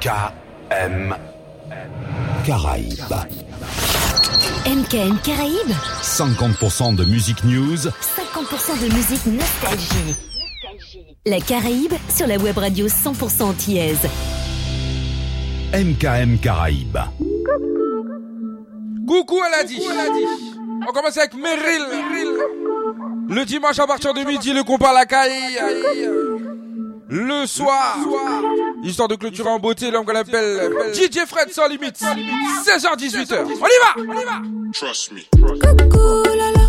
MKM Caraïbes. MKM Caraïbes 50% de musique news, 50% de musique nostalgie. La Caraïbe sur la web radio 100% antillaise. MKM Caraïbes. Coucou, elle a dit. On commence avec Meryl. Le dimanche à partir de midi, le compas à la caille. Le soir, histoire de clôturer en beauté, l'homme qu'on appelle DJ Fred sans limite. 16h-18h. On y va, on y va. Trust me. Coucou, la la.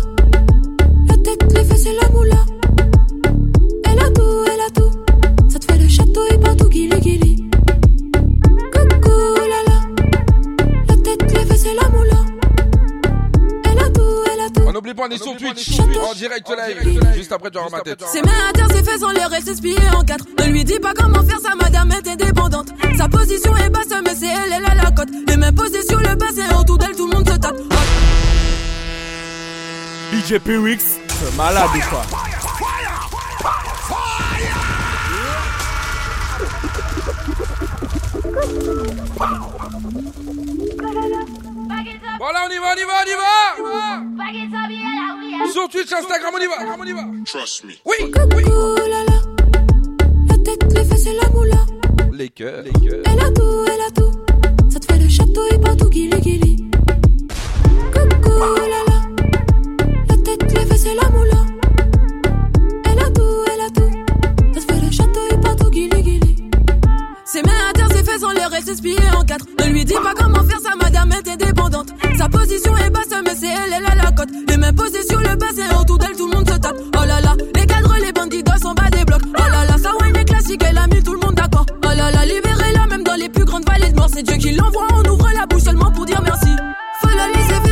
La tête, les fesses et la moula. Elle a tout, elle a tout. Ça te fait le château et partout, guili guili. N'oublie pas, on est sur Twitch. En direct live. Juste après, tu auras ma tête. Ses mains à terre, ses fesses en l'air, elle s'espie en quatre. Ne lui dis pas comment faire, sa madame est indépendante. Sa position est basse, mais c'est elle, elle a la cote. Les mains posées sur le bassin, autour d'elle, tout le monde se tape. DJ P-Wix, c'est malade ou quoi? Voilà, on y va, on y va, on y va. Sur Twitch, Instagram, on y va, on y va. Trust me. Oui, oui. Coucou, la la. La tête, les fesses et la moula. Les cœurs, les cœurs. Elle a tout, elle a tout. Ça te fait le château et partout, guili guili. Coucou, la. La elle en quatre. Ne lui dis pas comment faire, sa madame est indépendante. Sa position est basse, mais c'est elle, elle a la cote. Les mains posées sur le bassin, autour d'elle, tout le monde se tape. Oh là là, les cadres, les bandits sont bas des blocs. Oh là là, sa wine est classique, elle a mis tout le monde d'accord. Oh là là, libérez-la, même dans les plus grandes vallées de. C'est Dieu qui l'envoie, on ouvre la bouche seulement pour dire merci. Faut la laisser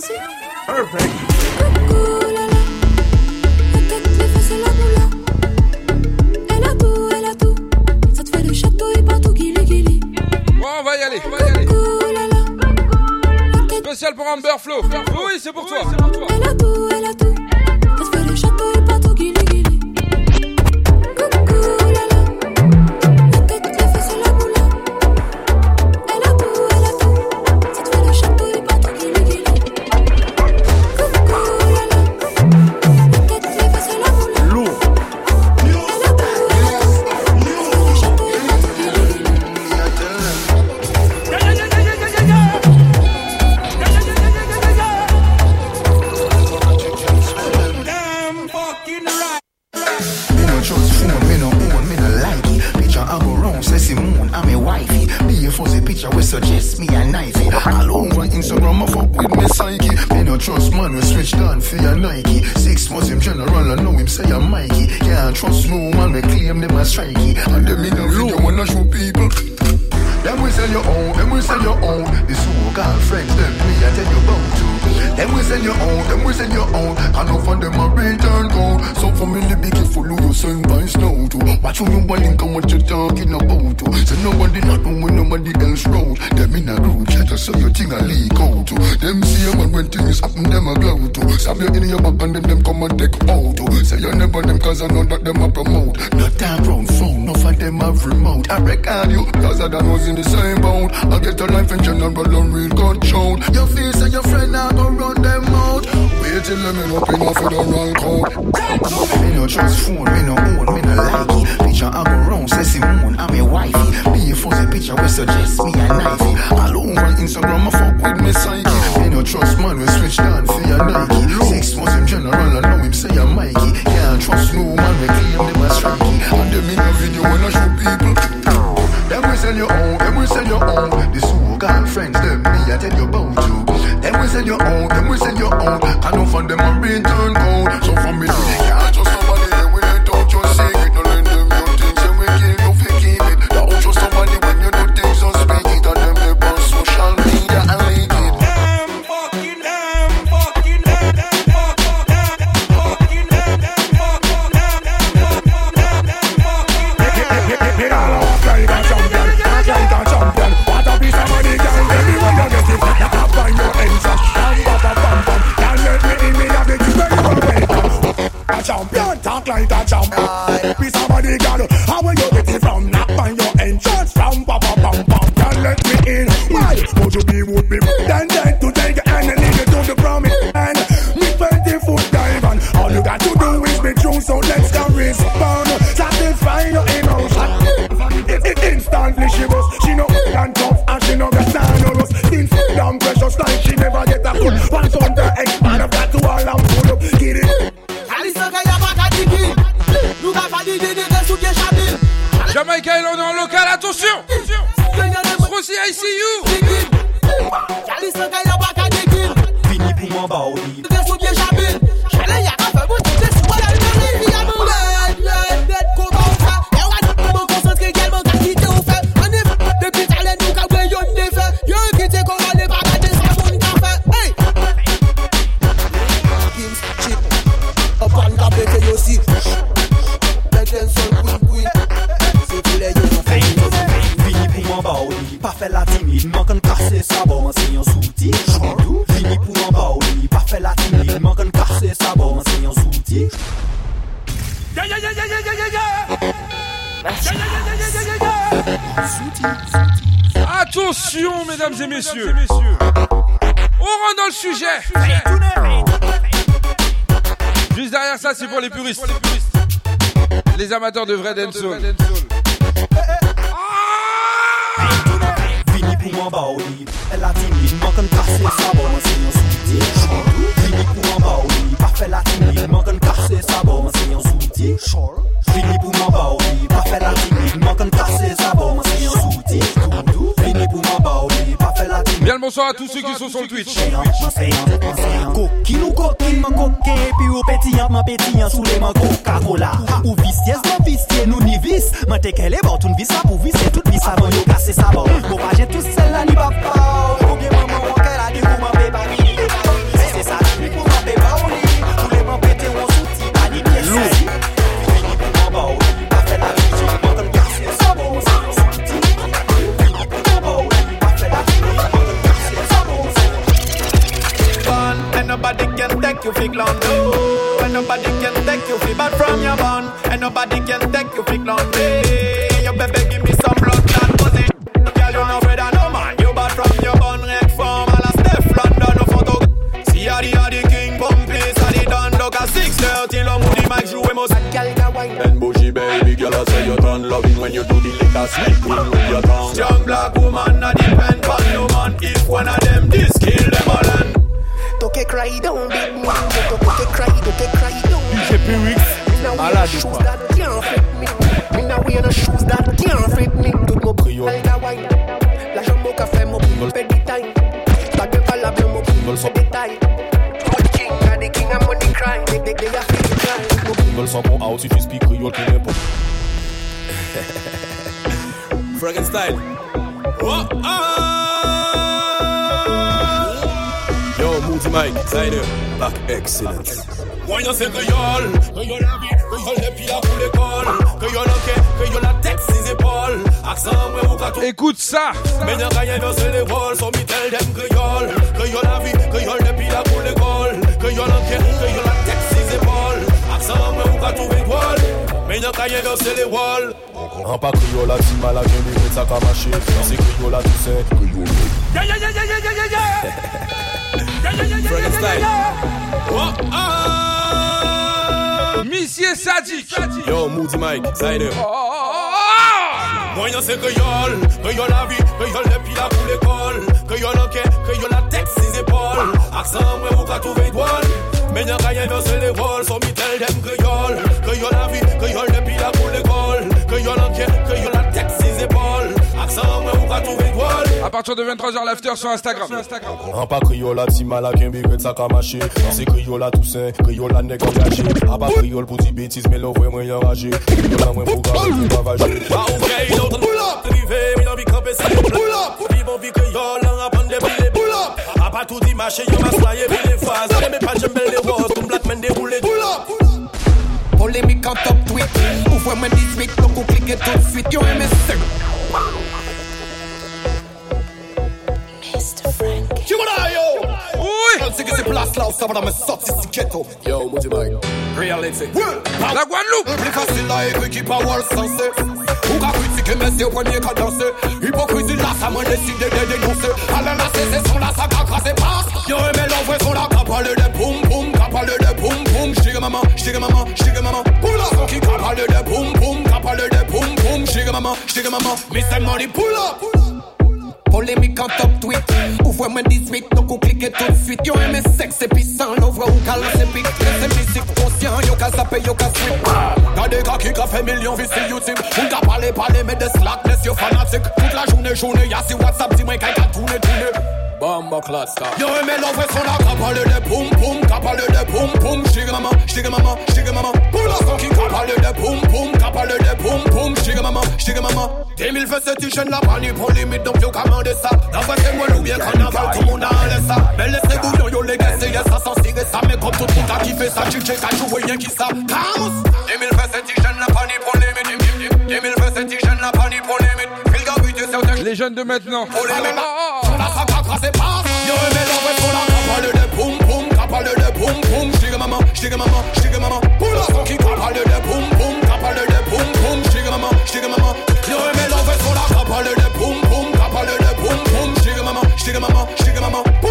donne, on dit merci. Coucou, la la. La tête, les fesses et la moula. Elle a tout, elle a tout. Ça te fait le château et partout, guili guili. Bon, on va y aller, on va y aller. Coucou, la la. La tête, Spécial pour Amber Flow. Oui, c'est pour toi. elle a Attention mesdames et messieurs. On rentre dans le sujet. Juste derrière ça c'est pour les puristes. Les amateurs de vrai dancehall. Fini pour Pas fait la timide Manque de casser sa bon C'est un souti Fini pour mon baouli Pas fait la timide Manque de casser sa bon C'est un souti Fini pour mon baouli Pas fait la timide Manque de casser sa bon C'est un Bien le bonsoir à tous ceux qui sont sur le Twitch. Coquine ou coquine, man coquin, puis au pétillant, man pétillant, sous les man Coca-Cola. Ou vistiez, man vistiez, nous ni vis. Man te qu'elle est bon, tout vis pas pour vis, c'est toute vis avant, yo casser sa bord. Pour pas j'ai tout celle-là, ni papa, ou bien maman, nobody can take you fake long no And nobody can take you feel bad from your bun. And nobody can take you fake long day Your baby give me some blood clot position Girl you no afraid of no man. You bad from your bun Rec form a la Steph London No photo. See how the how the king Pumpy So the done. Dog a 630 Long with the mic Jouer most And bougie baby girl I say you turn loving When you do the liquor Sleeping with your tongue. Young black woman I depend on you man. If one of them this Toke cry down, big man. Toke cry, toke cry down. DJ Me now wear malade shoes that can't fit me. Me now wear no shoes that can't fit me. Tout mon Criole. la wine. La jambe au café, mon fait du time. Pas de palabre, mon fait détail. Hot king, a the king of money cry. They, they, they a feel the cry. Veulent sans bon out if you speak Creole qui n'est pas Frankenstein oh, ah. Moody Mike, Zaire, Back Excellence Moyen c'est créole, créole la vie, créole depuis la pour l'école Créole ok, créole la tête, ses épaules. Accent, moi, ou katou Écoute ça. Mais y'a rien les rôles, son mitel d'aime créole Créole la vie, créole depuis la Créole ok, créole la tête, ses épaules. Accent, moi, ou katou étoile Mais y'a rien dans les rôles En pas si mal à ça marcher C'est Yeah, yeah, yeah, yeah, yeah, yeah, yeah, Freddy style. Oh, oh. Monsieur Sadik. Yo, Moody Mike, Zyder. Mwen se kreyol, kreyol la vi, kreyol depi la pou l'ekol Kreyol anke, kreyol la tek si zepol Aksan mwen ou ka touve idwol Men yon kayen se le wol, son mitel dem kreyol Kreyol la vi, kreyol depi la pou l'ekol Kreyol anke, kreyol la tek si zepol Aksan mwen ou ka touve À partir de 23h, l'after sur Instagram. Rends pas criola, petit mal à qu'un bigot ça maché. C'est criola Toussaint, criola nègre engagé. A pas criole pour dire bêtises, mais l'ouvre moi enragé. Criola moi pour garder, pour ravager. Ah ok, l'autre pull up, privé, mais l'envie camper c'est pull up. Vivons vie créole, on apprend des pilés pull up. A pas tout dit marché, y'en a soyé, puis les phases. Mais pas j'aime les roses, comme black man déroulé. Pull up. Polémique en top tweet Ouvre-moi 18, donc on clique tout de suite Yo MSC sophistiqués. Yo, Moody Mike. Reality. La Guadeloupe. Plus facile à écrire qui parole sensé. Ou qu'à critiquer, mais c'est au premier qu'à danser. Hypocrisie là, ça m'a décidé de dénoncer. À la lasse, c'est son là, ça qu'a crasé passe. Yo, mais l'envoi son là, qu'a parlé de boum boum, qu'a parlé de boum boum. J'digue maman, j'digue maman, j'digue maman. Pour la son qui qu'a parlé de boum boum, qu'a parlé de boum boum. J'digue maman, j'digue maman. Mr. Money, pull up. Polémique en top tweet Ouvre-moi 18, donc on clique tout de suite. Yo aimé sexe et puissant, l'ouvre ou calme c'est pique C'est musique conscient, yo ka zappe, yo ka sweep T'as des gars qui fait millions vues sur YouTube. On t'a parlé, parlé, mais des slackness, yo fanatique Toute la journée, journée, y'a si WhatsApp, dis-moi qu'il a tourné, tourné Bomba cluster. Yo, me love it son capale de pum pum, capale de pum pum. Shigga mama, shigga mama, shigga mama. Pull up fucking capale de pum pum, capale de pum pum. Shigga mama, shigga mama. 2000 feux c'est une chaîne la panique pour limite donc yo commandez ça. Dans votre témoin ou bien carnaval tout le monde a laissé ça. Mais laissez bouillon yo les gars c'est ça sans cirer ça. Mais comme tout le monde a kiffé ça, tu sais à jouer rien qui ça. Camus. mille feux c'est une chaîne la panique pour limite. mille feux c'est une chaîne la panique. Les jeunes de maintenant. On la de poum poum. De poum poum. Maman, maman, maman. Maman, maman. Maman, maman, maman.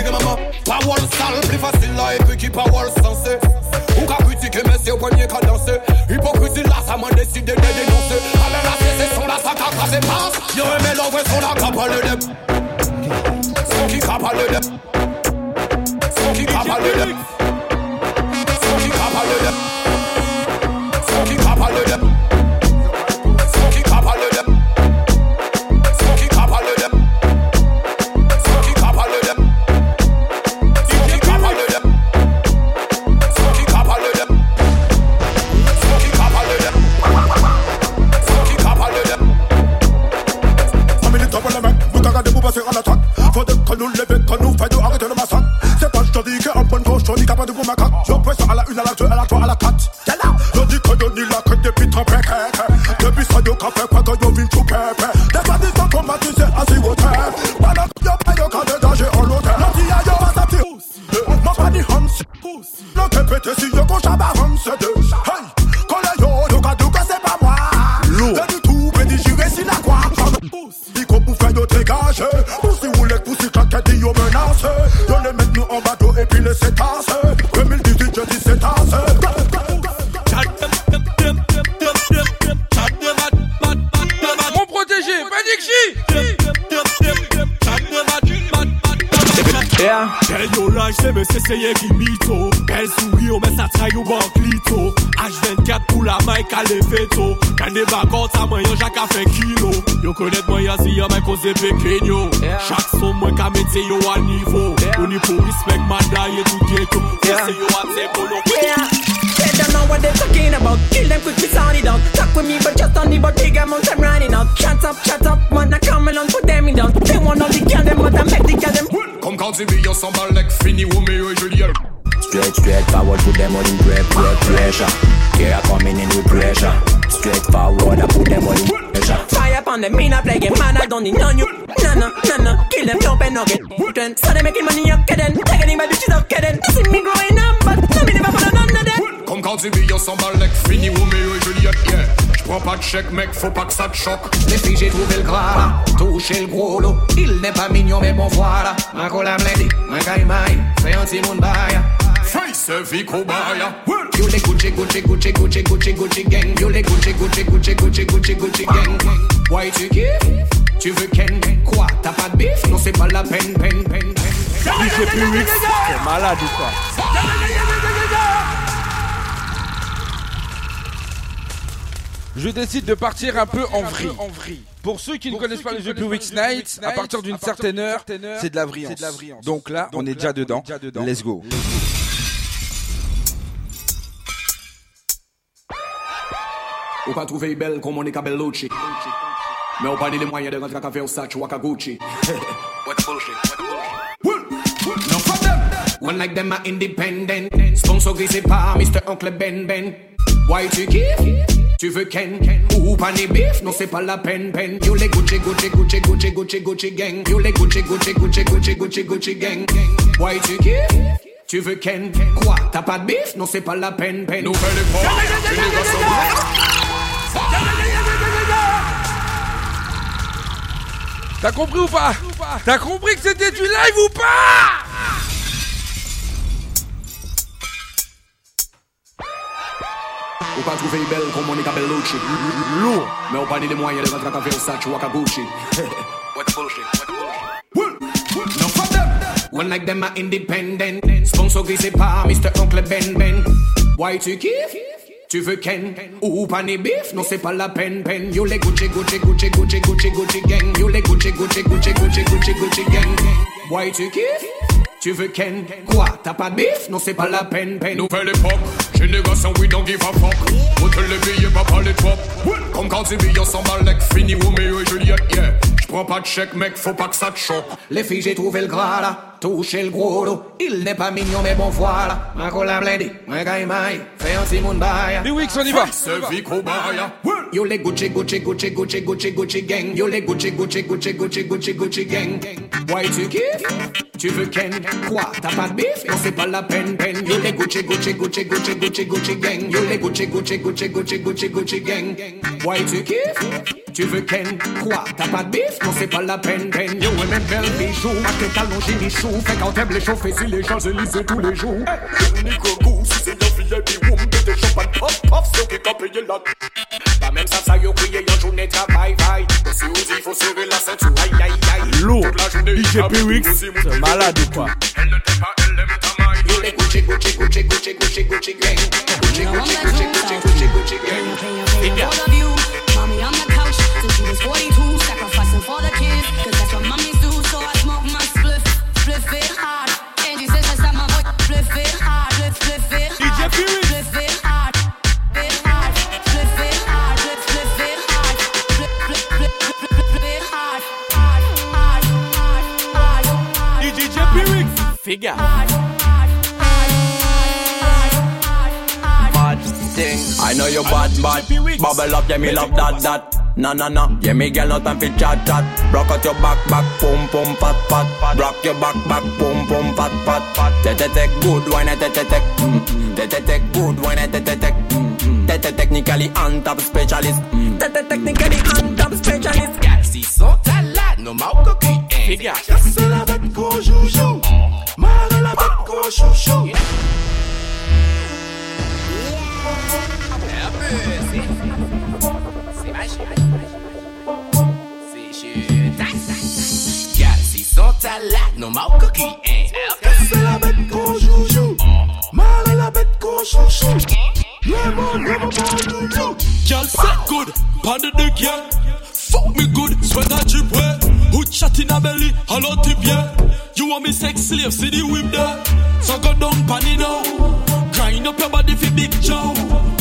utike mama Pa wall sal, pli fasil la epiki pa wall Ou ka kritike men se ou pwenye ka danse Hipokriti la sa man deside de denonse Ale la se se son la sa ka krasi pas Yo eme lovre son la kapa le dep Son ki kapa le dep Son ki kapa le dep nous lever, que nous faisons arrêter le massacre. C'est pas je te dis qu'un bon coach, je dis capable de vous macaque. Je presse à la une, à la deux, à la trois, à la quatre. T'es là, je dis que Denis là, que depuis trop précaire. Depuis ça, yo, café, quoi que yo, vin tout pépé. Des pas des automatisés à zéro terre. Pendant que yo, pas yo, quand de danger en l'hôtel. Non, si y'a yo, à sa tire. Mon pas dit Hans. Le TPT, si yo, qu'on chaba Seye ki mito Kè souri ou men sa tray ou bank lito H24 pou la may ka le feto Kande bakon ta mwen yo jak a kilo. Yo konet mwen ya si yo men koze peken yo Chak son mwen ka mete yo a nivou O ni pou respect manda ye tout geto Fese yo a tempo no They don't know what they're talking about. Kill them quick, we sound it out Talk with me but just on the but big amounts I'm running out. Can't stop, chat Comme quand tu billes, on s'emballe like fini Romeo et Juliette Straight, straight forward, put them on in great, great pressure. Yeah, coming in with pressure. Straight forward, I put them on in pressure. Fire upon them, me not play game, man, I don't need none you. Nah, nah, nah, nah, kill them, jump and nugget. Then, so they making money, okay then. Taking my bitches, okay then. You see me growing up, but no, me never follow none of them. Comme quand tu billes, on s'emballe like fini Romeo et Juliette, yeah J'prends pas de chèque, mec, faut pas que ça te choque. Les filles, j'ai trouvé le gras là, touché le gros lot. Il n'est pas mignon, mais bon voilà. Ma cola ma fais un petit monde baille. Face vie kobaya. You les Gucci, Gucci, Gucci, Gucci, Gucci, Gucci gang. You les Gucci, Gucci, Gucci, Gucci, Gucci, Gucci gang. Why tu kiffes? Tu veux Ken? Quoi? T'as pas de bif? Non, c'est pas la peine, peine, peine, peine. C'est malade ou quoi Je décide de partir un peu en vrille. Pour ceux qui ne connaissent pas le jeu Pyrix Night, à partir d'une certaine heure, c'est de la vrillance. Donc là, on est déjà dedans. Let's go. Ou pas trouver belle comme Monica Bellucci. Mais on pas les moyens de rentrer à café au Sachi ou à Kaguchi. What bullshit, what bullshit. No for them. One like them are independent. Sponsorisé par Mr. Oncle Ben Ben. Why tu kiffes? Tu veux Ken? Ou pas ni bif? Non, c'est pas la peine, peine. You les Gucci, Gucci, Gucci, Gucci, Gucci, Gucci gang. You les Gucci, Gucci, Gucci, Gucci, Gucci, Gucci gang. Why tu kiffes? Tu veux Ken? Quoi? T'as pas de bif? Non, c'est pas la peine, peine. Nouvelle époque. T'as compris ou pas T'as compris que c'était du live ou pas Ou Monica Bellucci. De ou. What bullshit, what bullshit. No for them. One like them are independent. Sponsorisé par Mr. Oncle Ben Ben. Why tu kiffes? Tu veux Ken? Ou pas ni bif? Non, c'est pas la peine, peine. You les Gucci, Gucci, Gucci, Gucci, Gucci, Gucci gang. You les Gucci, Gucci, Gucci, Gucci, Gucci, Gucci gang. Why tu kiffes? Tu veux Ken? Quoi? T'as pas de bif? Non, c'est pas la peine, peine. Nouvelle époque, génération, we don't give a fuck. Autre les billets, pas les trop. Comme quand c'est billets s'emballe, like fini Roméo et Juliette, yeah. J'prends pas de chèque, mec, faut pas que ça te choque. Les filles, j'ai trouvé le gras là, touché le gros lot. Il n'est pas mignon, mais bon voilà. Ma cola blendé, ma maille, fais un Simon Baye. Louis, on y va. Ce vie kobaya. You les Gucci, Gucci, Gucci, Gucci, Gucci, Gucci gang. You les Gucci, Gucci, Gucci, Gucci, Gucci, Gucci gang. Why tu kiffes? Tu veux Ken? Quoi? T'as pas de bif? Non, c'est pas la peine, peine. You les Gucci, Gucci, Gucci, Gucci, Gucci, Gucci gang. You les Gucci, Gucci, Gucci, Gucci, Gucci, Gucci gang. Why tu kiffes? Tu veux Ken? Quoi? T'as pas de bif? Non, c'est pas la peine, peine. Yo, et même belle bijoux, ma tête allongée, Fait quand t'aimes les chauffer, si les Champs-Élysées tous les jours. Nico si c'est un VIP room, que des champagne pop, pop, c'est qui payé la. Pas même ça, ça y a crié, y'a journée travail, vaille. Si on dit, faut serrer la ceinture, aïe, aïe, aïe. Lourd. Toute la journée, DJ Pyrix, c'est malade ou quoi Elle ne t'aime pas, elle aime ta maille. You les Gucci, Gucci, Gucci, Gucci, Gucci, Gucci gang. Gucci, Gucci, Gucci, Gucci, Gucci, Gucci gang. All of you, mommy on the couch since she was 42, sacrificing for the kids, Hard. Bad thing. I know you bad, bad. Bubble up, yeah, me love that, that. Na na na, yeah me girl no time for chat chat. Rock out your back back, pum pum pat pat. Rock your back back, pum pum pat pat pat. Te te te good wine, te te te. mm, Te te te good wine, te te te. mm, Te te technically on top specialist. mm, Te te technically on top specialist. Gal, si son talat, no mau coquille. Figure. Casse la bête qu'on joujou shoot, shoot, shoot. Yeah. À la, nos mal coquilles, hein. C'est la bête qu'on joue, joue. Mal à la bête qu'on joue, joue. Le monde, le monde, le monde, le monde. Girl, set good. Panda de girl. Fuck me good, sweat and drip wet. Hood shot in a belly, hello tip yeah. You want me sex slave, see the whip there. So go down pan it now. Grind up your body for big Joe.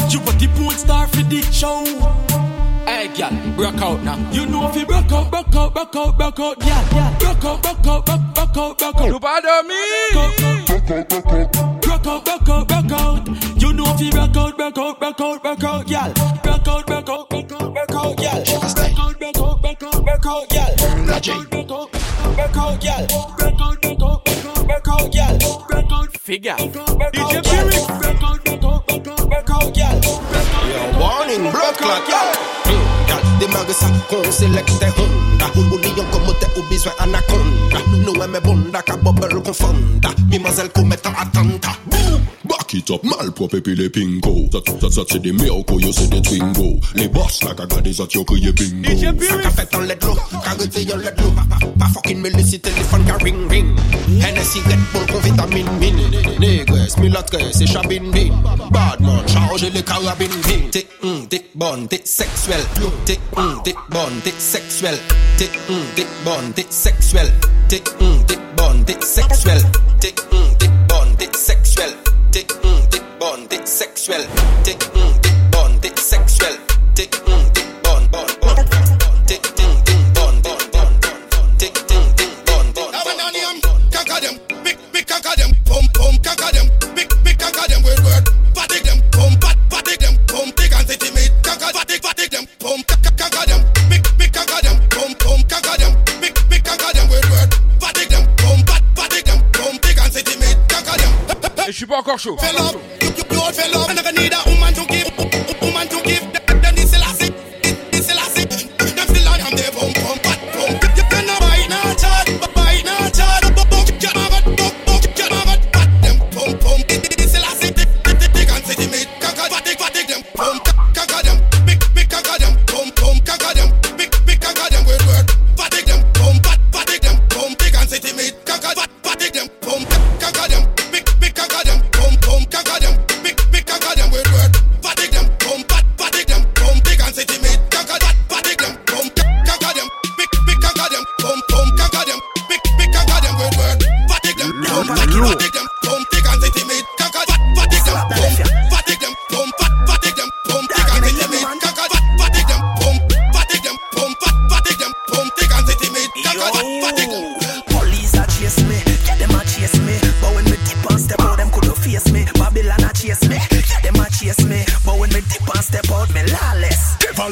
You want the porn star for the show. Hey, gal, broke out now. You know if you broke out, broke out, broke out, broke out, yeah, yeah. Broke out, broke out, broke, broke out, broke out. Nous pas dormir. Broke out, broke out, broke out. You know if you broke out, broke out, broke out, broke out, gal. Broke out, broke out, broke out, broke out, gal. Break out. Break out, girl. Break out, figure. DJ Pyrrhic. Break break out, girl. You're warning, blood clot, girl. Demage sa kon selekte honda Ou liyon komote ou bizwen anakonda Nou eme bonda ka bobel kon fonda Mimazèl kou atanta Back it up, malpropre puis les pingo. Ça, ça, ça, c'est des miracles, yo, c'est des twingo. Les boss, la gaga des autres, yo, crié bingo. Ça qu'a fait en let l'eau, carité yon let l'eau. Pas, fucking me laisser téléphone, car ring ring. Hennessy, Red Bull, con vitamine mine. Négresse, mulâtresse et chabine Bad man, chargez les carabines bin. T'es, hum, t'es bonne, t'es sexuelle. T'es, hum, t'es bonne, t'es sexuelle. T'es, hum, t'es bonne, t'es sexuelle. T'es, hum, t'es bonne, t'es sexuelle. T'es, sexuel. Tick, mm, tick, bon, tick, sexuel. Tick, mm, tick, bon, bon, bon. Tick, ting, ting, bon, bon, bon. Tick, ting, ting, bon, bon. Now when I am, um, conquer them, big, big conquer them, boom, boom, conquer them, big, big conquer them, word, word. Fatigue them, boom, bat, fatigue them, boom, big and city meat, conquer, fatigue, fatigue them, boom, conquer them, big, big conquer them, boom, boom, conquer them, big, big conquer them, word, word. Fatigue them, boom, bat, fatigue them, boom, big and city meat, conquer them. Je suis pas encore chaud. Lord for love, and I need a woman to give.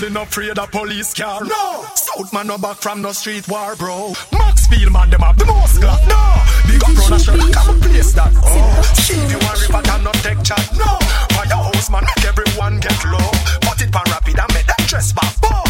Devil in afraid of police car. No. South man no back from no street war, bro. Maxfield man them have the most clock. No. Big up brother shirt, come place that. Oh. See you want river can not take chat. No. Firehouse man make everyone get low. Put it pan rapid and make that dress back. Oh.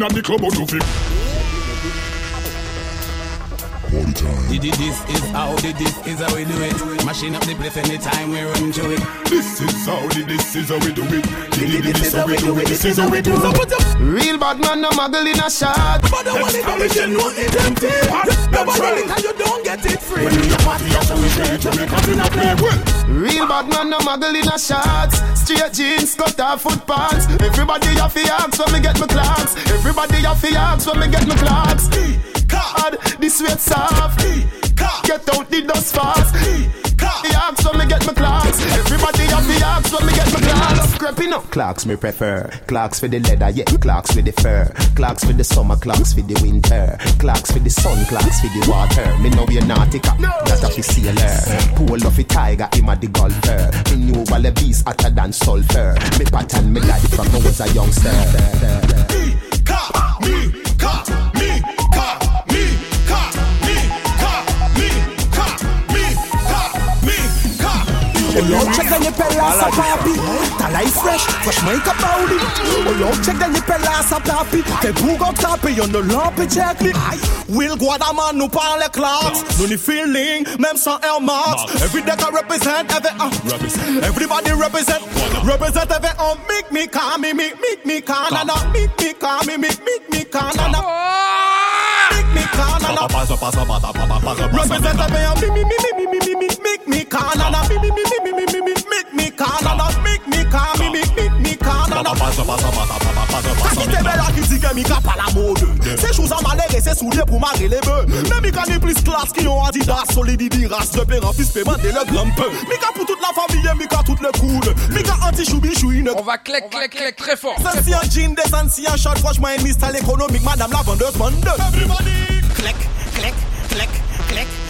People step up in at the club, how to feel? This is how the this is how we do it. Machine up the place anytime we run through it. This is how the this is how we do it. This is how we do it. This is how we do it. Real bad man, no muggle in a shot. But the one that we can know it empty. Nobody it and you don't get it free. When you party, that's how we say it. We come in a play. Real bad man, no muggle in a shots. Straight jeans, cut off foot pants. Everybody have to ask when me get my clocks. Everybody have to ask when me get my clocks. God, this sweat soft. Get out the dust fast. Ask when me get my clocks. Creeping up. Clocks me prefer. Clocks for the leather, yeah. Clocks for the fur. Clocks for the summer, clocks for the winter. Clocks for the sun, clocks for the water. Me know we're nautica, that a fi sailor. Pull off a tiger, him a the golfer. Me knew all the beast hotter than sulfur. Me pattern me like from when I was a youngster. Me, ka, me, Oh Lord, check the nipple last a papi Talay fresh, freshman kapauli Oh Lord, check the nipple last a papi Te bougon tape, yon ne lampe check li Will Guadaman nou pan le klaks Nou ni feeling, mem san Air Max Every deck I represent, every uh, Everybody represent, represent every oh, uh, Make me calm, me, make me calm, and make me calm, me, make me calm, and me call and a Pasa, pasa, pasa, pasa, pasa Represent a me a me, me, me, me, me, me, me Make me call and a me, me, me, me, me, me, me Make me call and a me Kaki te bel a ki di ke mi ka la mode Se chouzan male re se soulie pou mare le be Ne mi ka ni plis klas ki yon adidas Solidi di ras de peran fis pe le glampe Mi ka pou tout la famille, mi ka tout le coude Mi ka anti choubi chouine On va klek klek klek très fort. Sen si an jean, desen si an shot Froche mwen mistal ekonomik, madame la vendeuse Everybody. Klek, klek, klek, klek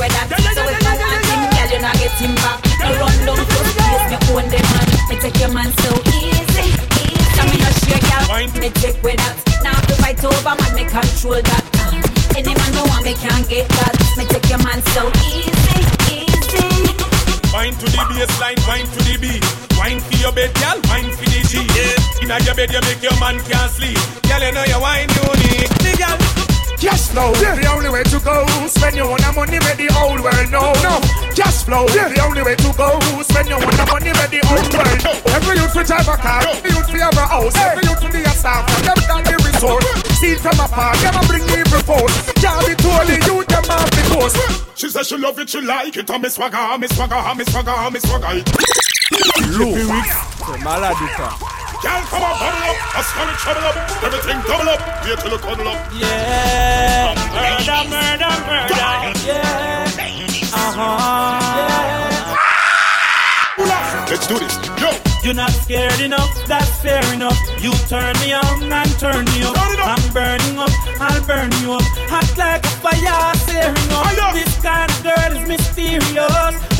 Man, me take with that. So if you want him, girl, you not get him back. No run down first place, me own the man. Me take your man so easy, easy. So me no share, girl. Me take with that. Now to fight over, man, me control that. Any man no want me can't get that. Me take your man so easy, easy. Wine to the baseline, wine to the beat. Wine for your bed, girl, wine for the G. Yeah. Inna your bed, you make your man can't sleep. Girl, you know your wine unique. The girl. Cash flow, the only way to go. Spend your own money, where the whole world know. No, cash flow, the only way to go. Spend your own money, where the whole world know. Every youth will drive a car, every youth will have a house, every youth will be a star. From them down the resort, steal from a park, them a bring evil force. Can't be told the youth them off the coast. She said she love it, she like it. I'm a swagger, me swagger, me swagger, me swagger. C'est malade ou pas Girl, come on, bubble up, I smell it, trouble up, everything double up, wait till it cuddle up. Yeah. Murder, murder, murder. Yeah. Uh-huh. Yeah. Let's do this, yo. You're not scared enough, that's fair enough. You turn me on and turn me up. I'm burning up, I'll burn you up. Hot like a fire, searing up. This kind of girl is mysterious.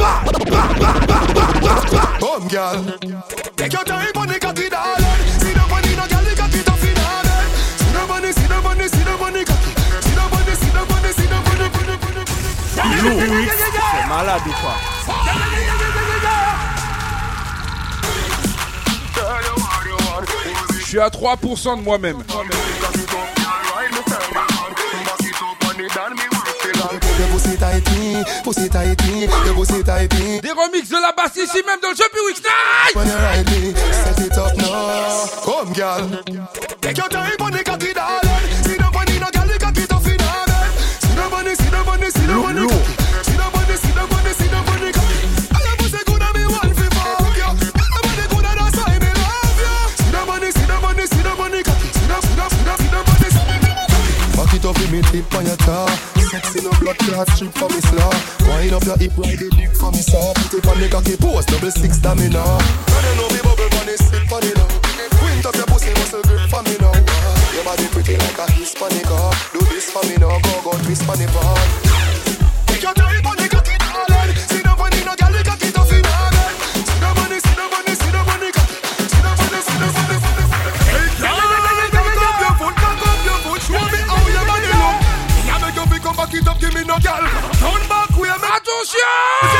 bad, bad, bad, bad, bad, bad. Boom, girl. Take your time on the cocky, darling. See the money, no girl, you got it off in order. See the money, see the money, see the money, cocky. See the money, see the money, see the money, money, money, money. Louis, c'est malade ou pas Je suis à 3% de moi-même. Your me, pussy tight me, your pussy tight me. Des remixes de la basse ici même dans le jeu Piwix Night. When you ride me, set it up now. Come girl, take your time on the cocky darling. See the bunny, no girl, the cocky tough in heaven. See the bunny, see the bunny, see the bunny. See the bunny, see the bunny, see the bunny. Me, tip on your top Sexy no blood clot strip for me slaw Wind up your hip, ride the dick for me saw Put it on me cocky post double six stamina. Girl, you know me bubble bunny, sit for me now. Wind up your pussy, muscle grip for me now. Your body pretty like a Hispanic car Do this for me now, go go twist for me bar Take your time on cocky, darling See the funny, no gal, the cocky tough in her See the money, see the money. no girl. Turn back, we are not too.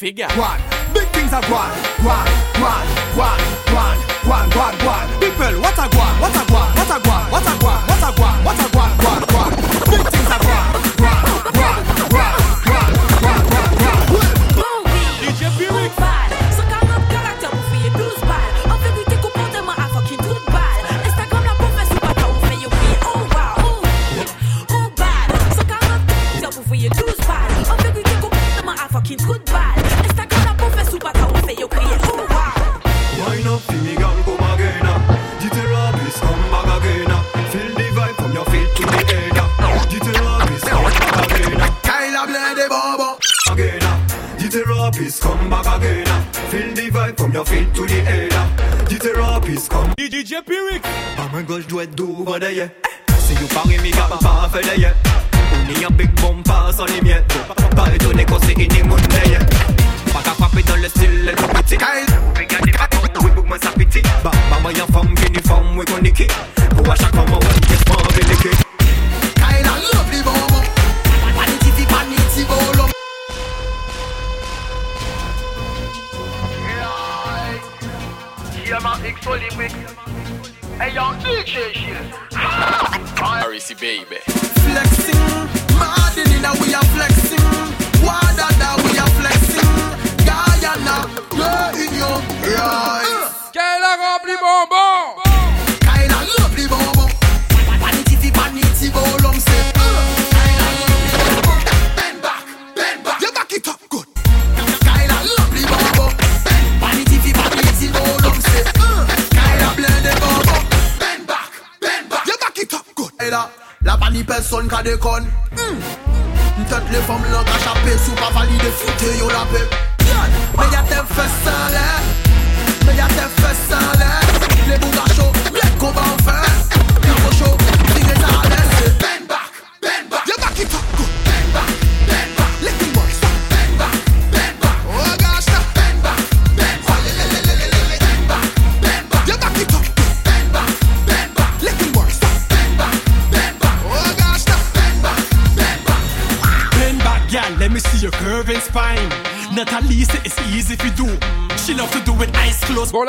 figure. One, big things are one, one, one, one, one, one, one, one. People, what a guan, what a guan, what a guan, what a guan, what a guan, what a un gauche doit do va d'ailleurs? Si vous parlez, mais pas fait d'ailleurs. On est un big bomb, pas sans les miens. Pas étonné qu'on s'est aidé, mon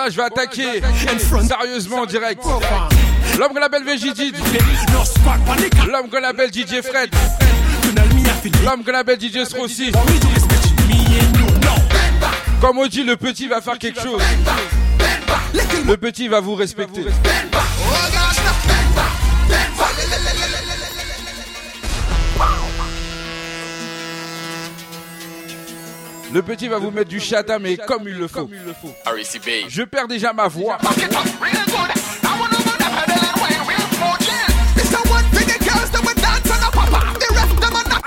là je vais attaquer. sérieusement en direct. L'homme qu'on appelle VJD. L'homme qu'on appelle DJ Fred. L'homme qu'on appelle DJ Strossi. Comme on dit, le petit va faire quelque chose. Le petit va vous respecter. Le petit va vous mettre du chata, mais comme il le faut. Je perds déjà ma voix.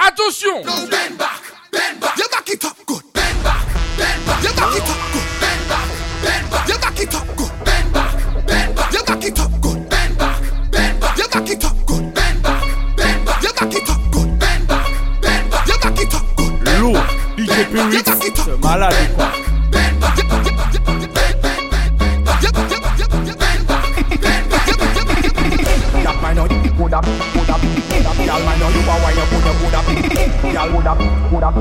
Attention! Bend back, bend back. You back it up good. spirit, c'est malade quoi. Y'all would up, would up,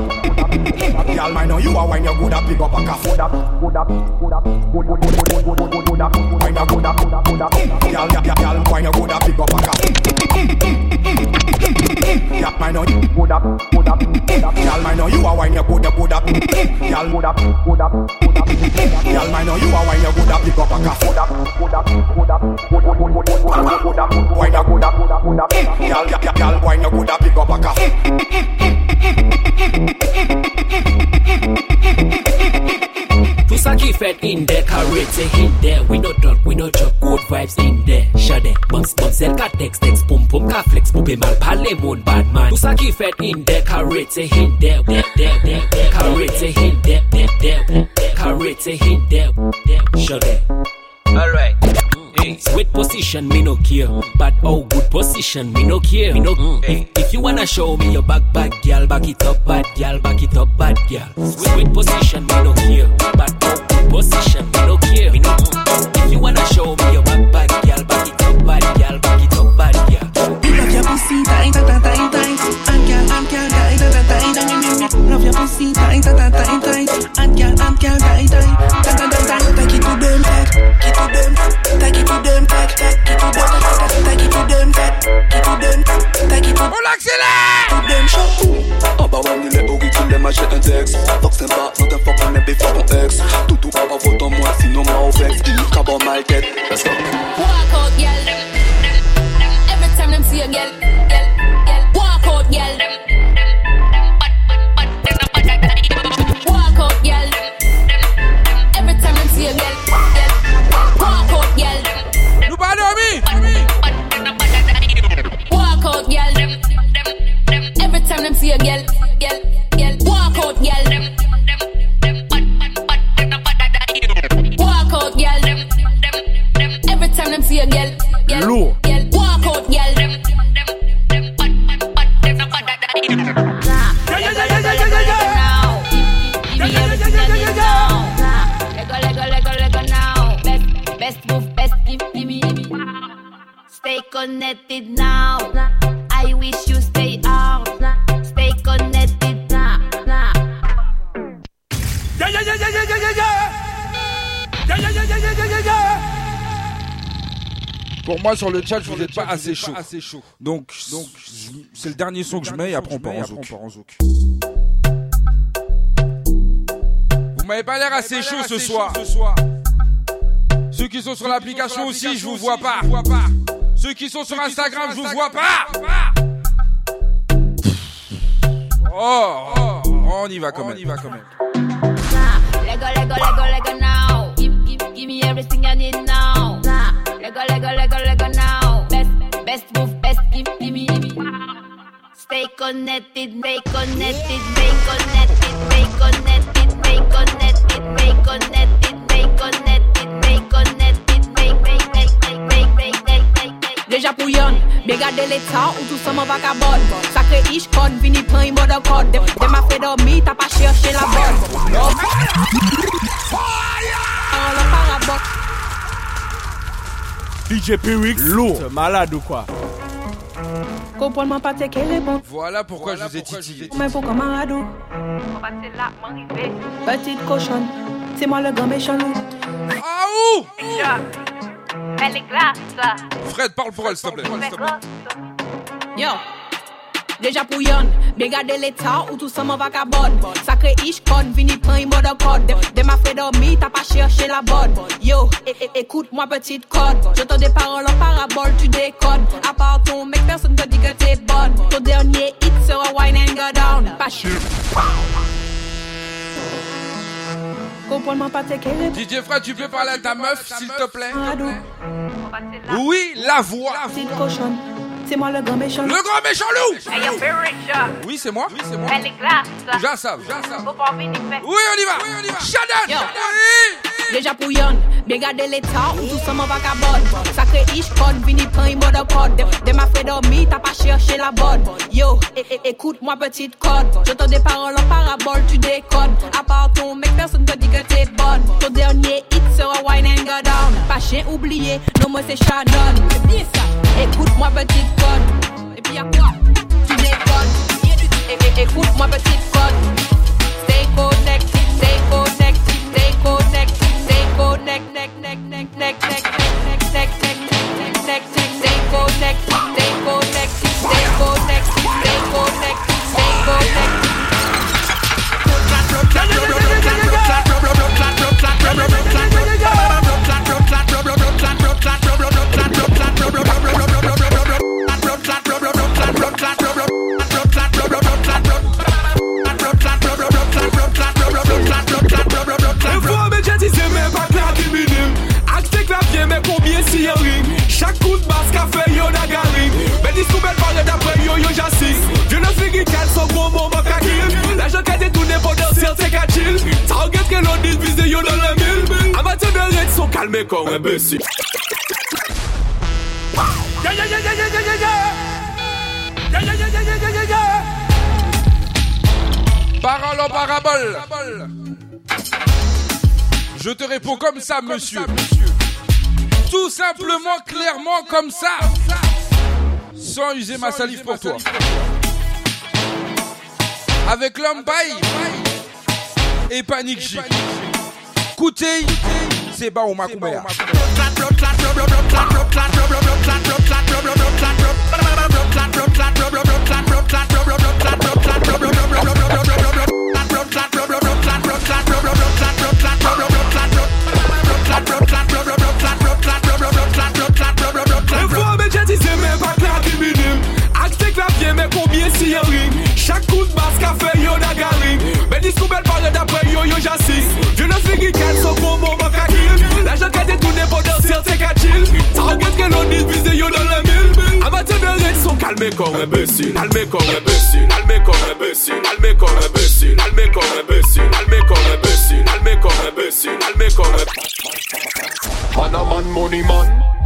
y'all might know you are when you're good up, pick up a cuff, would up, would up, would up, would up, would up, would up, would up, when you're good up, would up, would up, y'all, y'all, y'all, when good up, pick up a cuff. Y'all know you would up. Y'all might know you are wine, you good up, coulda Y'all coulda, coulda, coulda Y'all might know you are wine, you coulda pick up a cup. Coulda, coulda, coulda, coulda, coulda Wine, coulda, coulda, coulda Y'all, y'all, y'all wine, you coulda pick up a cup. Tout ça qui fait in there, carré, c'est in there. We no talk, we no joke, good vibes in there. Shade, bounce, bounce, elle ka text, text, pum, pum, ka flex, poupée mal, parler, mon bad man. Qui fait in there, carré, c'est in there, there, there, there, there. Carré, c'est in there, there, there, there. Carré, c'est in there, there. Shade. Alright. Mm. Sweet position, me no care. But oh, good position, me no care. Mm. Me no. If, if you wanna show me your back, back, girl, back it up, bad girl, back it up, bad girl. Sweet position, me no care. But oh, position, me no care. Me no. If you wanna show me your back, back, girl, back it up, bad girl, back it up, bad girl. Love your pussy tight, tight, tight, tight, tight. And girl, and girl, tight, tight, tight, tight, tight. Love your pussy tight, tight, tight, tight, tight. And girl, and girl, tight, tight, tight, tight, tight. Take it to them, take it to them, take it to them, take, take it to them, take it to them, take it to them, take it to them. On l'accélère. To them, show. Ah bah ouais, il est origine, les matchs un texte. Fuck c'est pas, not un fuck, on est before ton ex. Tout tout va vote en moi, sinon moi au vex. Carbon mal tête, let's go. Walk out, girl. Every time them see a girl, girl, girl. Walk out, girl. Walk out, girl. Every time them see a girl, girl. Walk out, girl. Nous pas dormi. Walk out, girl. Every time them see a girl, girl, connected now. I wish you stay out. Stay connected now. Yeah, yeah, yeah, yeah, yeah, yeah, yeah, yeah. Yeah, yeah, yeah, yeah, yeah, yeah, yeah, yeah. Pour moi, sur le chat, vous n'êtes pas assez chaud. Donc, donc c'est le dernier son que je mets et après on part en zouk. Vous m'avez pas l'air assez chaud ce soir. Ceux qui sont sur l'application aussi, je vous vois pas. Ceux qui sont sur Instagram, je vous vois pas. Oh, oh, on y va quand même. On y va quand même. Lego, Lego, Lego, Lego now. Give, give, give me everything I need now. Nah. Lego, Lego, Lego, Lego now. Best, best move, best give, give me, give me. Stay connected, stay connected, stay connected, stay connected, stay connected, stay connected, deja pou yon. Be gade letan ou tout seman vakabon Sakre ish kon, vini pren yon bodo kon Dem a fe dormi, ta pa chershe la bon An la parabot DJ Pewix, lourd, malade ou quoi? Comprenez pas tes bon. Voilà pourquoi voilà je vous ai dit. Mais pour comme un Petite cochonne, c'est moi le grand méchant loup. Ah ouh! Elle est glace. Fred, parle pour elle, s'il te plaît. Yo. Deja pou yon, be gade l'etan ou tout seman vagabond Sakre ish kon, vini pan yi moda kod Dem, a fe dormi, ta pa cherche la bonne. Yo, é- écoute-moi petite code. J'entends des paroles en parabole, tu déconnes À part ton mec, personne te dit que t'es bonne. Ton dernier hit sera wine and go down. Pas chier DJ Fred, tu peux parler à ta meuf, s'il te plaît? Oui, la voix. Petite cochonne, c'est moi le grand méchant Le grand méchant loup. Oui, c'est moi. Oui, c'est moi. Elle est. J'en savent, j'en faire. Oui, on y va. Oui, on y va. Shannon. Deja pou yon, be gade ou tout seman vagabond Sakre ish kon, vini pan yi moda kod Dem, a fe dormi, ta pa cherche la bonne Yo, écoute-moi petite code J'entends des paroles en parabole, tu déconnes À part ton mec, personne te dit que t'es bonne Ton dernier hit sera wine and go down Pas chien oublié, non moi c'est Shannon ça, écoute-moi petite code Et puis y'a quoi Tu déconnes Écoute-moi petite code Stay connected, stay connected, stay connected, stay connected, stay connected, stay connected, stay connected, combien si yon ring Chaque coup de basse qu'a fait yo na garing dis sous belle parle d'après yo yo j'assiste Je ne fais qu'elle son gros moment qu'a kill La jeune qu'a détourné potentiel c'est qu'a chill. Ça regarde que l'on dit visé dans le mille. Amateur de red sont calmés comme yeah, yeah. Parole en parabole. Je te réponds comme ça, monsieur. Tout simplement, clairement, comme ça. Sans user ma salive pour toi. Avec l'homme bail et panique J. C'est bas au. mè konbyen si yon ring Chak kout bas ka yo da garing Mè dis koubel pare yo yo jasis Je ne figi kat so kakil La jen kate toune po del sir te kachil Sa regret ke lon dis yo dan le mil Amate de red son kalme kon rebesil Alme kon rebesil Alme kon rebesil Alme kon rebesil Alme kon rebesil Alme kon rebesil Alme kon rebesil man money man.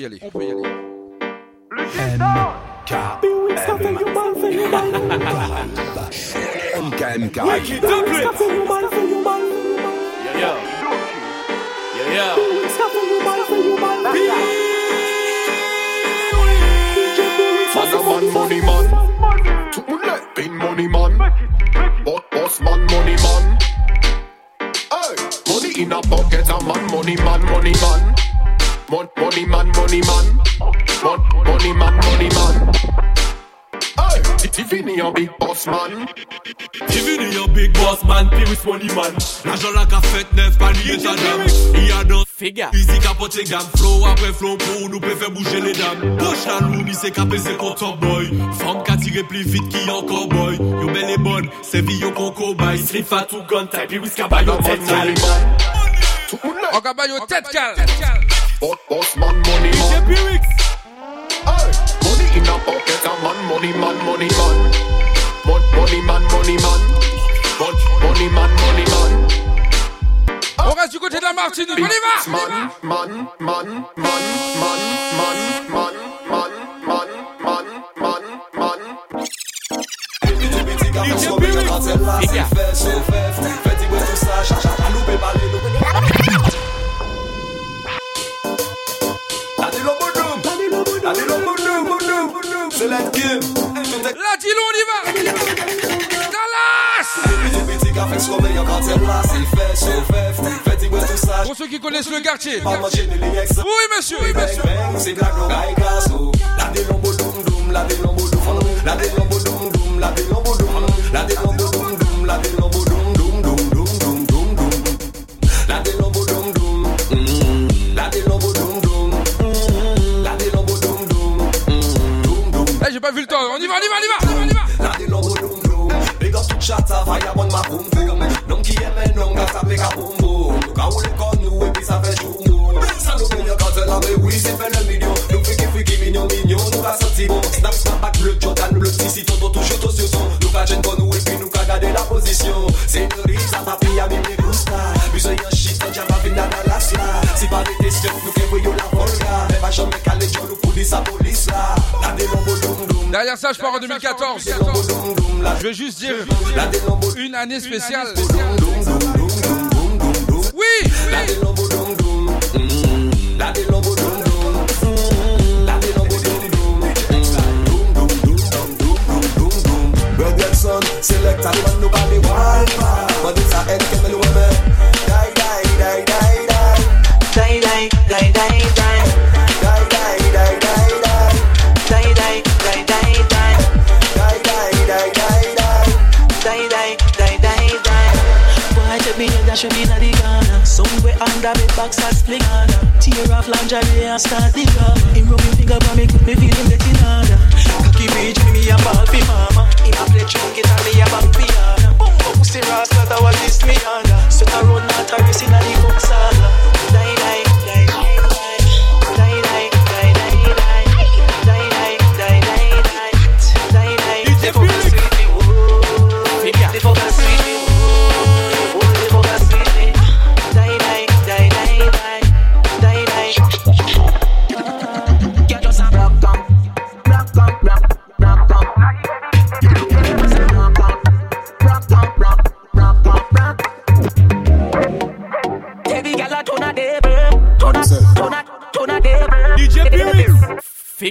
y aller. On peut y aller. Le MK. MK. MK. MK. man. L'ajan lak a fet nef, pa liye ta dam I a dan Fega Izi kapote gam, flow apre flow pou nou pe fe bouje le dam Poch la louni se ka pese kon top boy. Fom ka tire pli vit ki yon cowboy Yo bel e bon, se vi yo kon kobay Slip fat ou gun type, iwis ka bayo tet kal O ka bayo tet kal Boss man money man. Money in a pocket a man, money man, money man. Money man, money man. passe du côté de la Martinique. On y va La Dilo, on y va Dallas! Pour ceux qui connaissent le quartier. Oui, monsieur. Oui, monsieur. C'est la La délombo doum doum, la délombo doum, la délombo doum doum, la délombo doum, la délombo doum doum, la délombo doum doum doum doum doum doum doum. La délombo doum doum, mm, la délombo doum doum, mm, la délombo doum doum, mm, doum doum. Eh, j'ai pas vu le temps. On y va, on y va, on y va. La délombo doum doum, big up tout chata, fire bon ma boum boum. Non qui aime non, gars ça pega boum Nous nous et puis ça fait choum boum. Ça nous fait quand elle a mais oui c'est fait le million. Nous mignon mignon, nous va sentir bon. Snap snap back bleu, Jordan bleu, si toto touche au sur son. Nous va gêne pour nous et puis nous va garder la position. C'est papi a gusta. Shit, quand dans la. Si pas des questions, nous qui voyons la volga. Mais va jamais caler, nous pour dire sa police là. La délombo doum doum. Derrière ça, je pars en 2014. Je vais juste dire une année spéciale. Oui, Die die die die die. Die die die die die. Dash me inna the corner. Somewhere under me box and split corner. Tear off lingerie and start the drama. Him rub him finger on me, me feel him getting harder. Cocky reach me, me a ball mama. Him a play chunky and me a bang piano. Boom boom, pussy rasta, that was this me under. So I run out a race inna the cook saga. Die die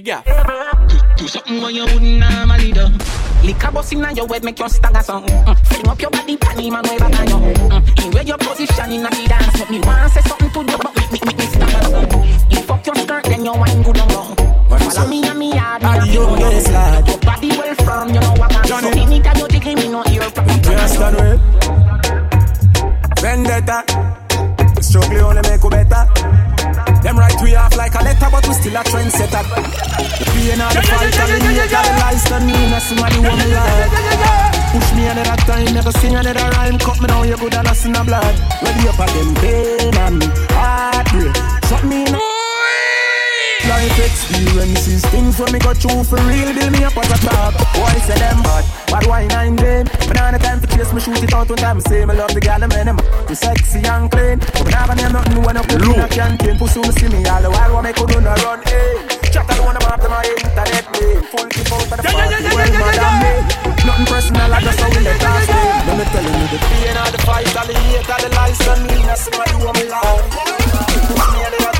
Figure. Do something when you wouldn't normally do. Liquor bust inna your head, make you stagger song. Mm. Fling up your body, panty man, way back on you. Mm. In where your position inna the dance, make me want say something to you, but make me, make me stagger song. You fuck your skirt, then you wine good and long. Follow me and me yard, me and you. yes, lad. Still a trendsetter. Being all the fight, and hate, and the lies, and me, and somebody want me life. Push me another time, never sing another rhyme. Cut me down, you good and us in the blood. Ready up at them pain and heartbreak. Shut me in Life experiences, things when me go through for real, build me up as a top. Why say them bad, bad why nine them? But now the time to chase me, shoot it out when time say me love the gal, them them too sexy and clean. But me never name nothing when I put in a canteen. Pussy me see me all the while, what me could do no run, eh? Chat I wanna map them my internet name. Full keep out of the party, well more than me. Nothing personal, I just how we let us stay. Let me tell you the pain and the fight, all the hate, all the lies, and me, that's somebody want me love.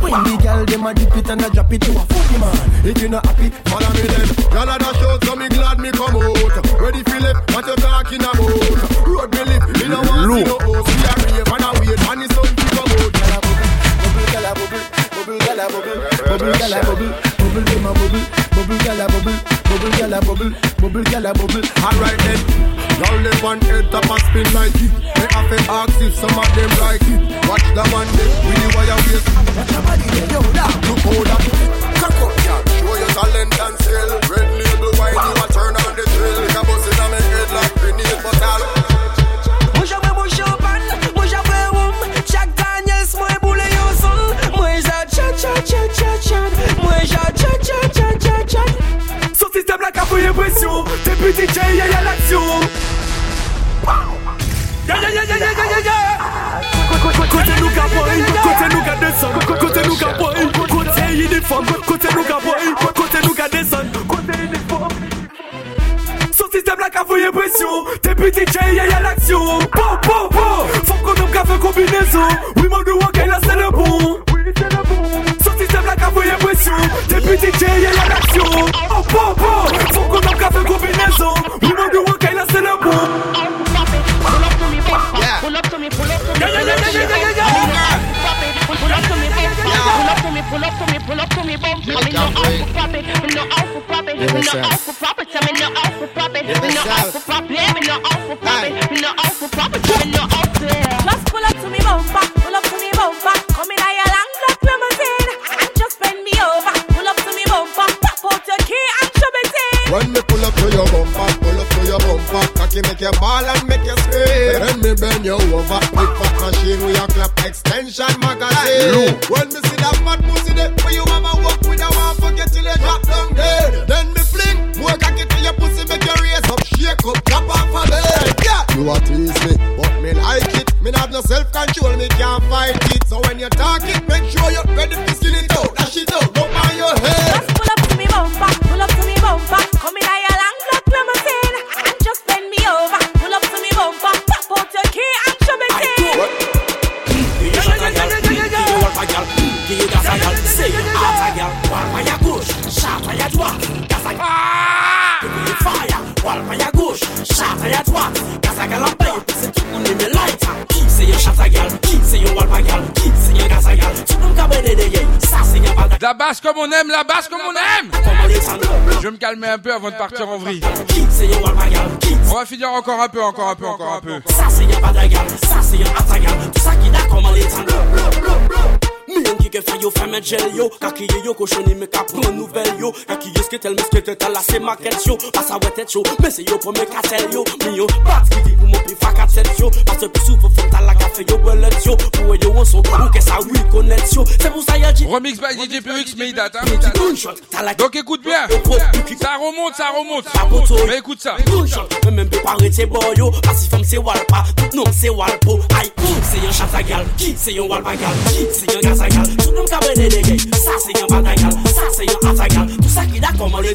When the girl them a dip it And a drop it to a funny man. If you not happy Follow me then. Y'all a dash out So me glad me come out. Ready left What you talking about Road me live Me no want see no host We a rave and a wait And sun to come out. Girl a bubble Bubble girl a bubble Bubble girl a bubble Bubble them a bubble Bubble girl a bubble Bubble girl a bubble Bubble girl a bubble. Alright then. Y'all live on head top and spin like it. Me have to ask if some of them like it. Watch the one calmer un peu avant de partir en vrille. On va finir encore un peu, encore un peu, encore un peu. Ça c'est y'a pas ça c'est y'a Tout ça qui comment les temps Million qui que fait yo mettre gel yo. Kaki yo yo cochonné me cap prendre nouvelle yo. Kaki yo sketel me sketel t'as la c'est maquette yo. Pas ça ouais tête chaud Mais c'est yo pour me casser yo Million bat qui dit pour mon plus facat tête yo. Parce que plus souvent faut t'as la café yo bellet yo. Pour yo on son ou que ça oui reconnaître yo. C'est pour ça y'a dit. Remix by DJ Purix, mais il date, hein. Donc écoute bien. Ça remonte, ça remonte. Mais écoute ça. Mais même pas arrêter boyo. Pas si femme c'est Walpa. Tout nom c'est Walpo. Aïe, c'est un chatagal. Qui c'est un Walpagal. Qui c'est un Gazagal. Tout nom cabane des gays. Ça c'est un Batagal. Ça c'est un Atagal. Tout ça qui d'accord, on le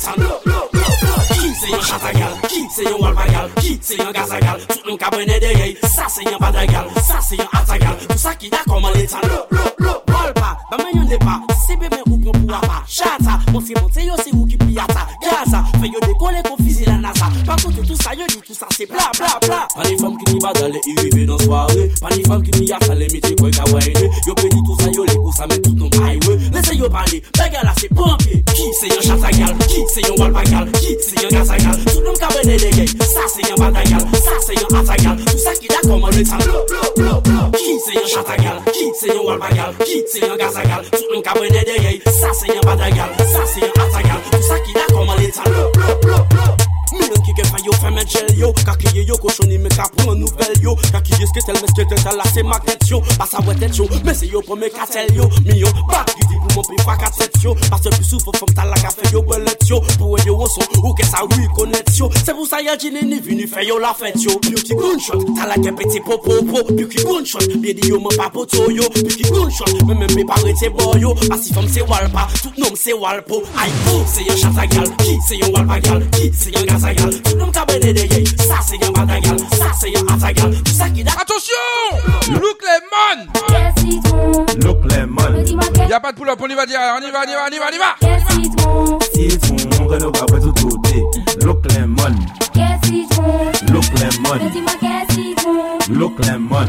Ki se yon chatagal, ki se yon walbagal, ki se yon gazagal Sout nou kabene deyey, sa se yon badagal, sa se yon atagal Pou sa ki da koman letan Ou se monte yo se ou ki pi ata Gaza, fe yo dekole kon fizi la nasa. Par kontre tout sa yo di tout sa se bla bla bla. Pa ni fam ki ni badale i rive nan soare Pa ni fam ki ni yasa le meche kwe ka wayne Yo pedi tout sa yo le kousa men tout non kaiwe Lese yo pale, begala se pompe Ki se yon chata gal, ki se yon walpa gal Ki se yon atakal Sa se yon atakal Tout sa ki da koman le tan Blo blo blo blo Ki se yon chatagal Ki se yon walbagal Ki se yon gazagal? Tout yon kabwene deyey Sa se yon badagal. Sa se yon atakal Tout sa ki da koman le tan Blo blo blo blo Menen ki gen fay yo fè men jel yo. Kakye yo koshoni me ka pran nouvel yo. Kakye sketel men sketel tel la se magnet yo. Basa wè tèt yo, men se yo pou me katel yo. Mi yo, bak gidi pou moun pi fwa katet yo. Basa pi sou pou fòm tal la ka fè yo belet yo. Pou wè yo oson, ou ke sa wè konet yo. Se pou sa yel jine ni vini fè yo la fèt yo. Yo ki gunshot, tal la ke peti po po po. Yo ki gunshot, biye di yo men pa poto yo. Yo ki gunshot, men men pe pa rete bo yo. Asi fòm se walpa, tout nom se walpo Ay, pou, se yon chata gal, ki se yon walpa gal Ki se yon gaza tout yon yon Tout da Attention! Look les man Look Lemon Y'a pas de pull-up, on y va dire, on y va, on y va, on y va, on y va. Citron, que nous va tout côté Look Lemon Look Lemon Look Lemon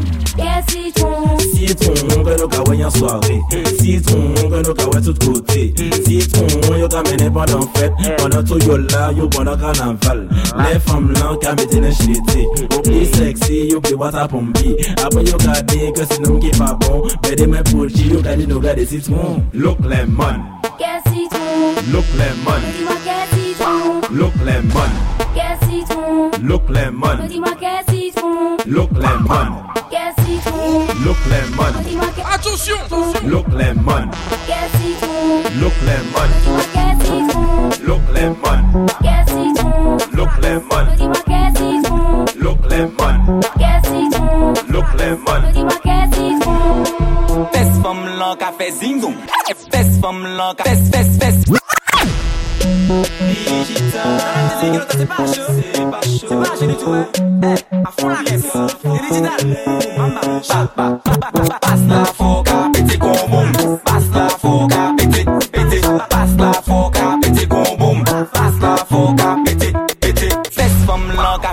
Citron, que nous ka en soirée Citron, que nous ka tout côté Citron, yo ka mené pendant fête Pendant tout yo là, yo pendant carnaval Les femmes là, ka mette les chité Au plus sexy, yo plus wata pompi Après yo ka dit que c'est nous qui pas bon Mais des mains pour chi, yo ka dit nous garder citron. Look Lemon Look Lemon Look Lemon Look Lemon Look lemon. Look lemon. Attention. Look lemon. Look lemon. Look lemon. Look lemon. Look lemon. Look lemon. Best vom Locker versingung. Best from Locker. Best, best, best. Digital Antes que não tá se baixo Se baixo no tu é A fulax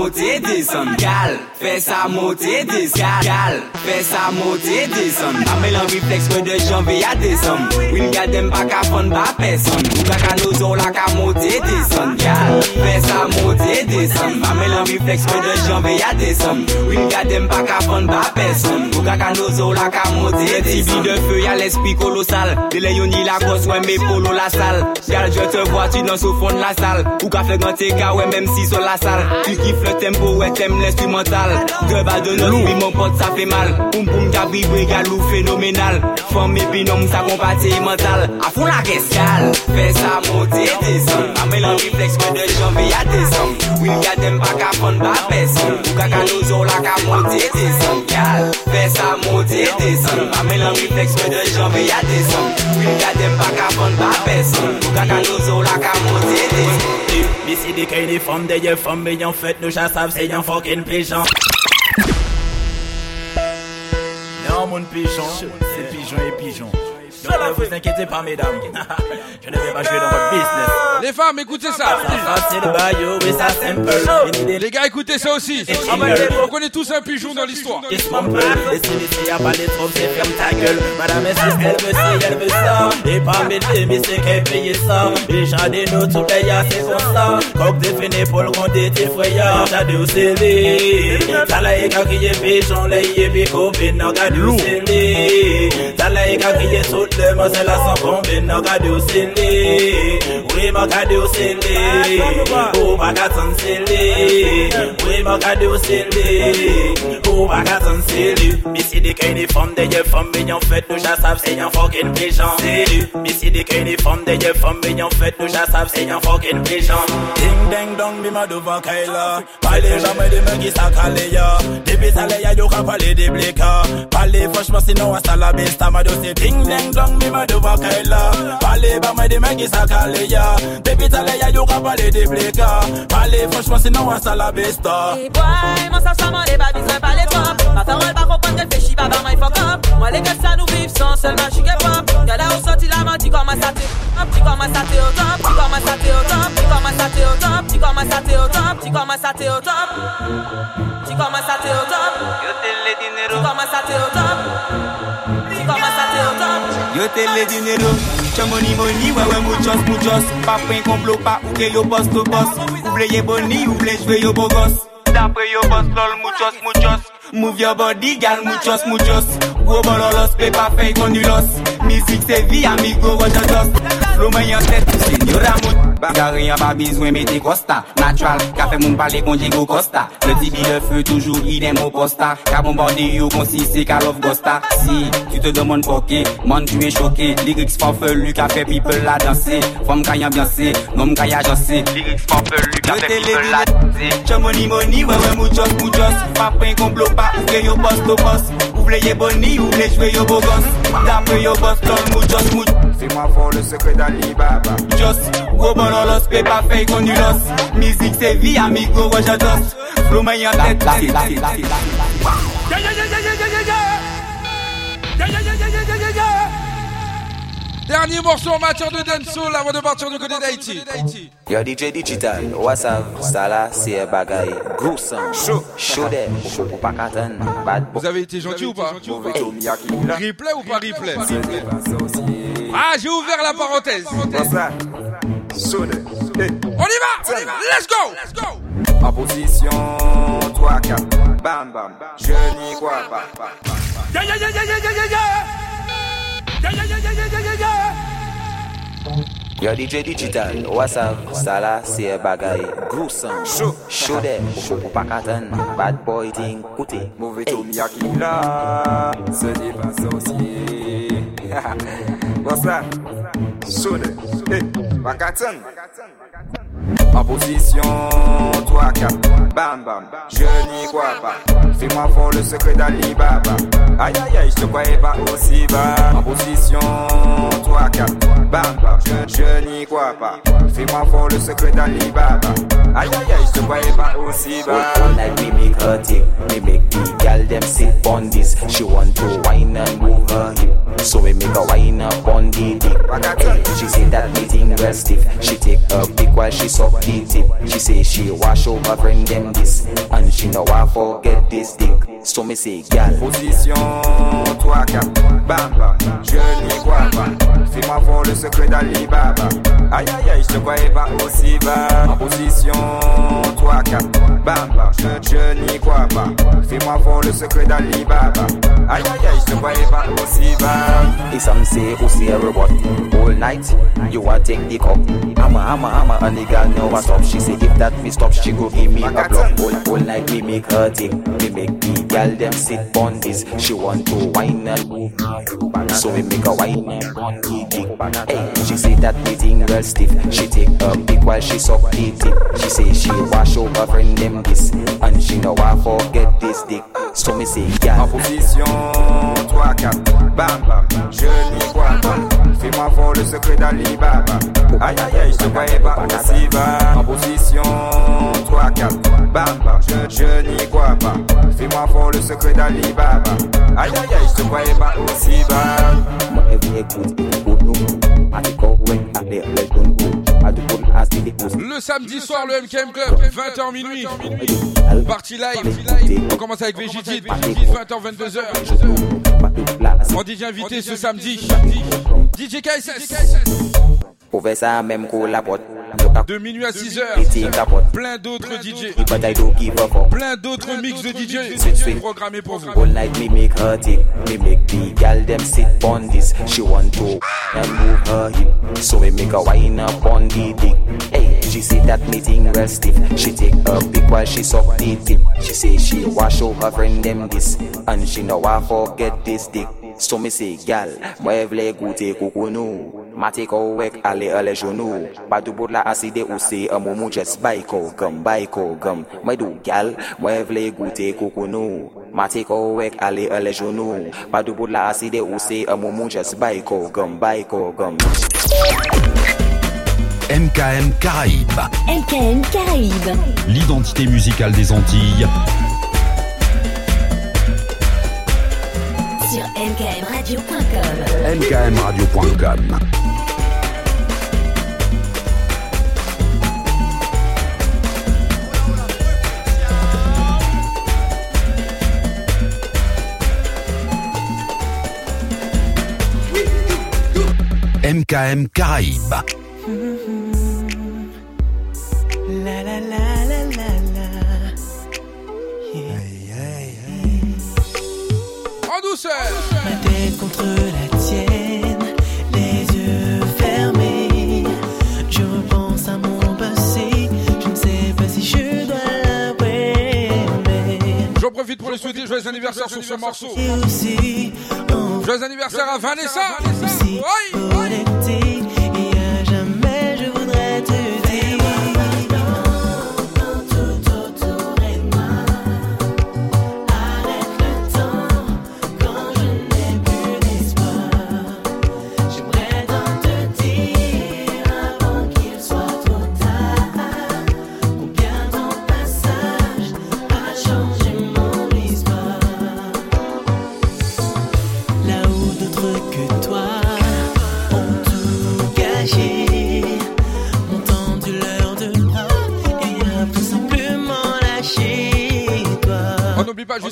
motè desan Gal, fè sa motè desan Gal, fè sa motè desan Amè lan refleks kwen de janve ya desan Win gadem pa ka fon pa pesan Ou pa ka nou zon la ka motè desan Gal, fè sa motè desan Amè lan refleks kwen de janve ya desan Win gadem pa ka fon pa pesan Ou pa ka nou zon la ka motè desan Tibi de fè ya l'esprit kolosal. Dele yon ni la kos wè mè polo la sal. Gal, je te vwa tu nan sou fon la sal Ou ka fè gante ka wè mèm si son la sal Ti ki fè tem pou wè tem l'instrumental Greva de not, mi mwen pot sa fe mal. Poum poum kabri bre galou fenomenal Fom e binom sa kompati mental A fon la keskal Fè sa monte de son A me lan refleks kwen de janve ya de son Wil ya dem pa ka fon ba peson Ou ka ka nou zon la ka monte de son Gal, fè sa monte de son A me lan refleks kwen de janve ya de son Wil ya dem pa ka fon ba peson Ou ka ka nou zon la ka monte de son qu'à monter descendre D'ici des cailles des femmes, des femmes, mais en fait, nous savent, c'est un fucking pigeon. Non, mon pigeon, c'est pigeon et pigeon. Ne vous inquiétez pas, mesdames. Je ne vais pas jouer dans votre business. Les femmes, écoutez ça. C'est le mais ça, simple. Les gars, écoutez ça aussi. On connaît tous un pigeon dans l'histoire. Qu'est-ce qu'on peut c'est ferme ta gueule. Madame, qu'elle veut ci, elle ça Et pas m'aider, mais c'est qu'elle paye ça. Et j'en ai tous les gars, c'est comme ça. Coq défini pour le compte tes frères. J'ai deux CV. T'as la éca qui est pigeon, deux CV. T'as la éca qui est tout Hitler must sell a bombing, no got you silly. We must got you silly. Who my got some silly. We must got you silly. Who my got some silly. Missy the candy from the year from me, young fed, do just have say young fucking vision. Missy the candy from the year from me, young fed, do just have say young fucking vision. Ding dang dong, be my duva kaila. Parlez jamais de me qui s'accalaya. Depuis ça, les y'a du rap, allez des blécas. Parlez franchement, sinon, à ça la besta, ma dose, ding dang dong song mi ma do bakaila Parler ba moi des mecs qui s'accalaya Dépita les ya yo rapale des bléka Parler franchement sinon à ça la besta Et boy, moi ça ça m'en les babis ça pas pop Ma parole pas comprendre qu'elle fait chiba ba moi fuck up. Moi les gars ça nous vivent sans pop. Où la top, dit comment ça t'es au top Dit top, dit comment ça t'es au top Dit top. Dit comment ça t'es au top. Yo te le dinero top. Yo te le dinero, money, ouais ouais muchos muchos Pa pen complot pa ou ke yo boss to boss. Ou vle ye boni, ou vle jwe yo bogos Dapre yo boss lol muchos muchos Move your body gal muchos muchos Gros bololos, pe pa fey konulos Musique c'est vie amigo, dust Flow men yon tête, senyora mout Bagare yon pa bizwen mette kosta Natural, ka fe moun pale kon Diego Costa. Le tibi de fe toujou idem o posta. Ka bombarde yo konsi se ka love gosta Si, tu te demon poke, man tu e choke Lyrics fanfelu ka fe people la danse Fom kayan bianse, nom kaya jose Lyrics fanfelu ka fe people la danse Chamoni moni, wewe mouchos mouchos Papen komplo pa ouke yo posto pos Ouble ye boni, ouble jwe yo bogos Dapre yo bos, lol mouchos mouchos Fais-moi fort le secret d'Alibaba. Just, gros pas. Musique c'est vie, amigo, en tête, la, la, la, la, Dernier morceau en matière de dancehall avant de partir du côté d'Haïti. Yo DJ Digital, what's up? Sala, c'est bagaille. Gros sang, chaud, chaud d'air, ou pas? Katan, bad Vous avez été gentil ou pas? Replay ou pas replay? Ah, j'ai ouvert la parenthèse. On y va, on y va, let's go, let's go. En position 3 4 Bam bam. Je n'y crois pas. Yo DJ Digital, wasav, ça là c'est bagay Chaud, chaud dem, ou pas katan, bad boy ting koute Mauvais Tommy Akila Ce n'est pas sorcier What's that? Sonne Hey, Bakatan En position. 3 4 Bam bam. Je n'y crois pas. Fais-moi voir le secret d'Alibaba Aïe aïe aïe je te croyais pas aussi bas. En position. 3 4 Bam bam. Je, je n'y crois pas. Fais-moi voir le secret d'Alibaba Aïe aïe aïe je te croyais pas aussi bas. All night we make her tick, we make the gal them sit on this. She want to whine and move her hip, so we make her whine up on the dick. Hey, she say that me thing well stiff. She take a pic while she suck tip. She say she wash over friend them this, and she know I forget this dick. So me say gal. Position 3 4 Bam bam Je n'y crois pas Fais-moi voir le secret d'Alibaba Aïe aïe aïe je te croyais pas aussi bas. En position 3 4 Bam Je, je n'y crois pas. Fais-moi voir le secret d'Alibaba Aïe aïe aïe je te croyais pas aussi bas. If some say who say a robot. All night you want take the cup Hammer hammer hammer and the girl know what's up She say if that me stop she go give me a block. All, all night we make her tick We make the girl them sit on this. She want to whine and move. So we make her whine and on the dick Hey, she say that the thing well stiff. She take a pic while she suck the She say she wash over friend them this And she know I forget this dick. So me say En girl position 3 4 Bam bam. Je n'y crois pas. Fais-moi voir le secret d'Alibaba. Aïe aïe aïe je te croyais pas aussi bas. En position 3 4 Bam bam. Je, je n'y crois pas. Fais-moi voir le secret d'Alibaba. Aïe aïe aïe je te pas aussi bas Le samedi soir, le MKM Club, 20h minuit. Partie live. On commence avec VGT, 20h, 22h. On DJ invité ce samedi. DJ KSS. Pour faire ça, même qu'on la porte. De minuit à 6 Pretty heures. Plein d'autres DJ. But I don't give a fuck. Plein d'autres mix de DJ. Sweet, sweet. Programmés pour vous. All night me make her tick, me make the gal them sit on this. She want to and move her hip, so we make her wine up on the dick. Hey, she say that me thing well stiff. She take a pic while she suck the tip. She say she wash show her friend them this, and she know I forget this dick. So me say gal, moi vle goûter coucounou. Ma take au wek ale ale genou. Pas du bout la acide ou c'est un moment just baiko gum baiko gum. Moi do gal, moi vle goûter coucounou. Ma take au wek ale ale genou. Pas du bout la acide ou c'est un moment just baiko gum baiko gum. MKM Caraïbes, MKM Caraïbes. l'identité musicale des Antilles. mkmradio.com. mkmradio.com. MKM Caraïbes. Douceur. Ma tête contre la tienne, les yeux fermés. Je repense à mon passé, je ne sais pas si je dois l'avouer. J'en profite pour les souhaiter joyeux anniversaire sur ce morceau. Joyeux anniversaire à Vanessa. aussi connecté.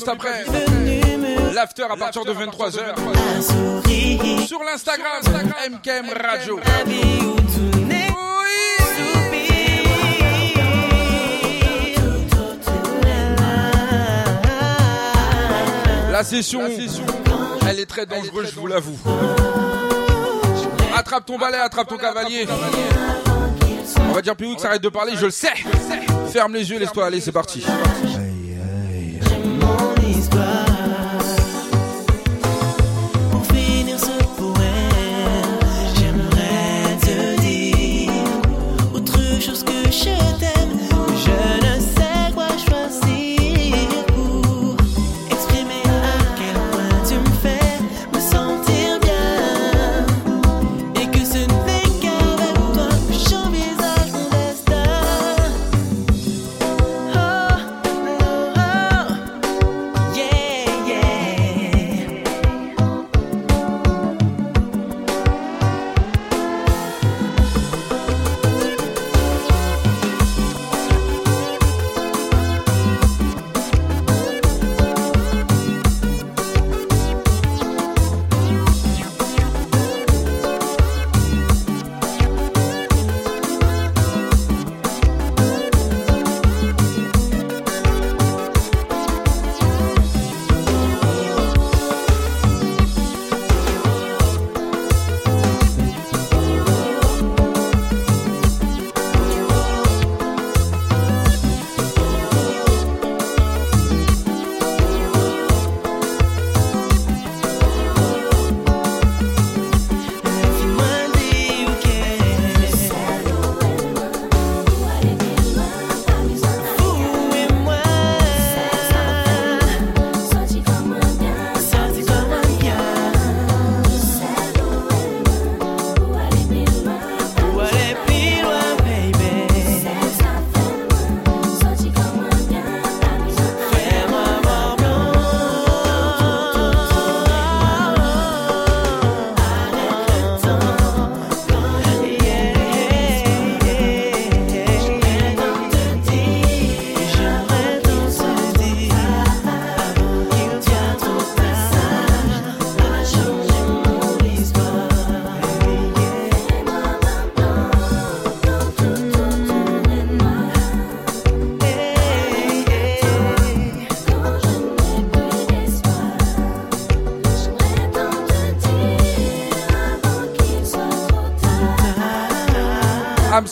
Juste après. L'after à partir de 23h. Sur l'Instagram, MKM Radio. La session, elle est très dangereuse, je vous l'avoue. Attrape ton balai, attrape ton cavalier. On va dire Pioux que ça arrête de parler, je le sais. Ferme les yeux, laisse-toi aller, c'est parti.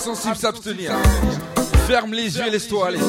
Âme sensible s'abstenir. Ferme les yeux et laisse-toi aller.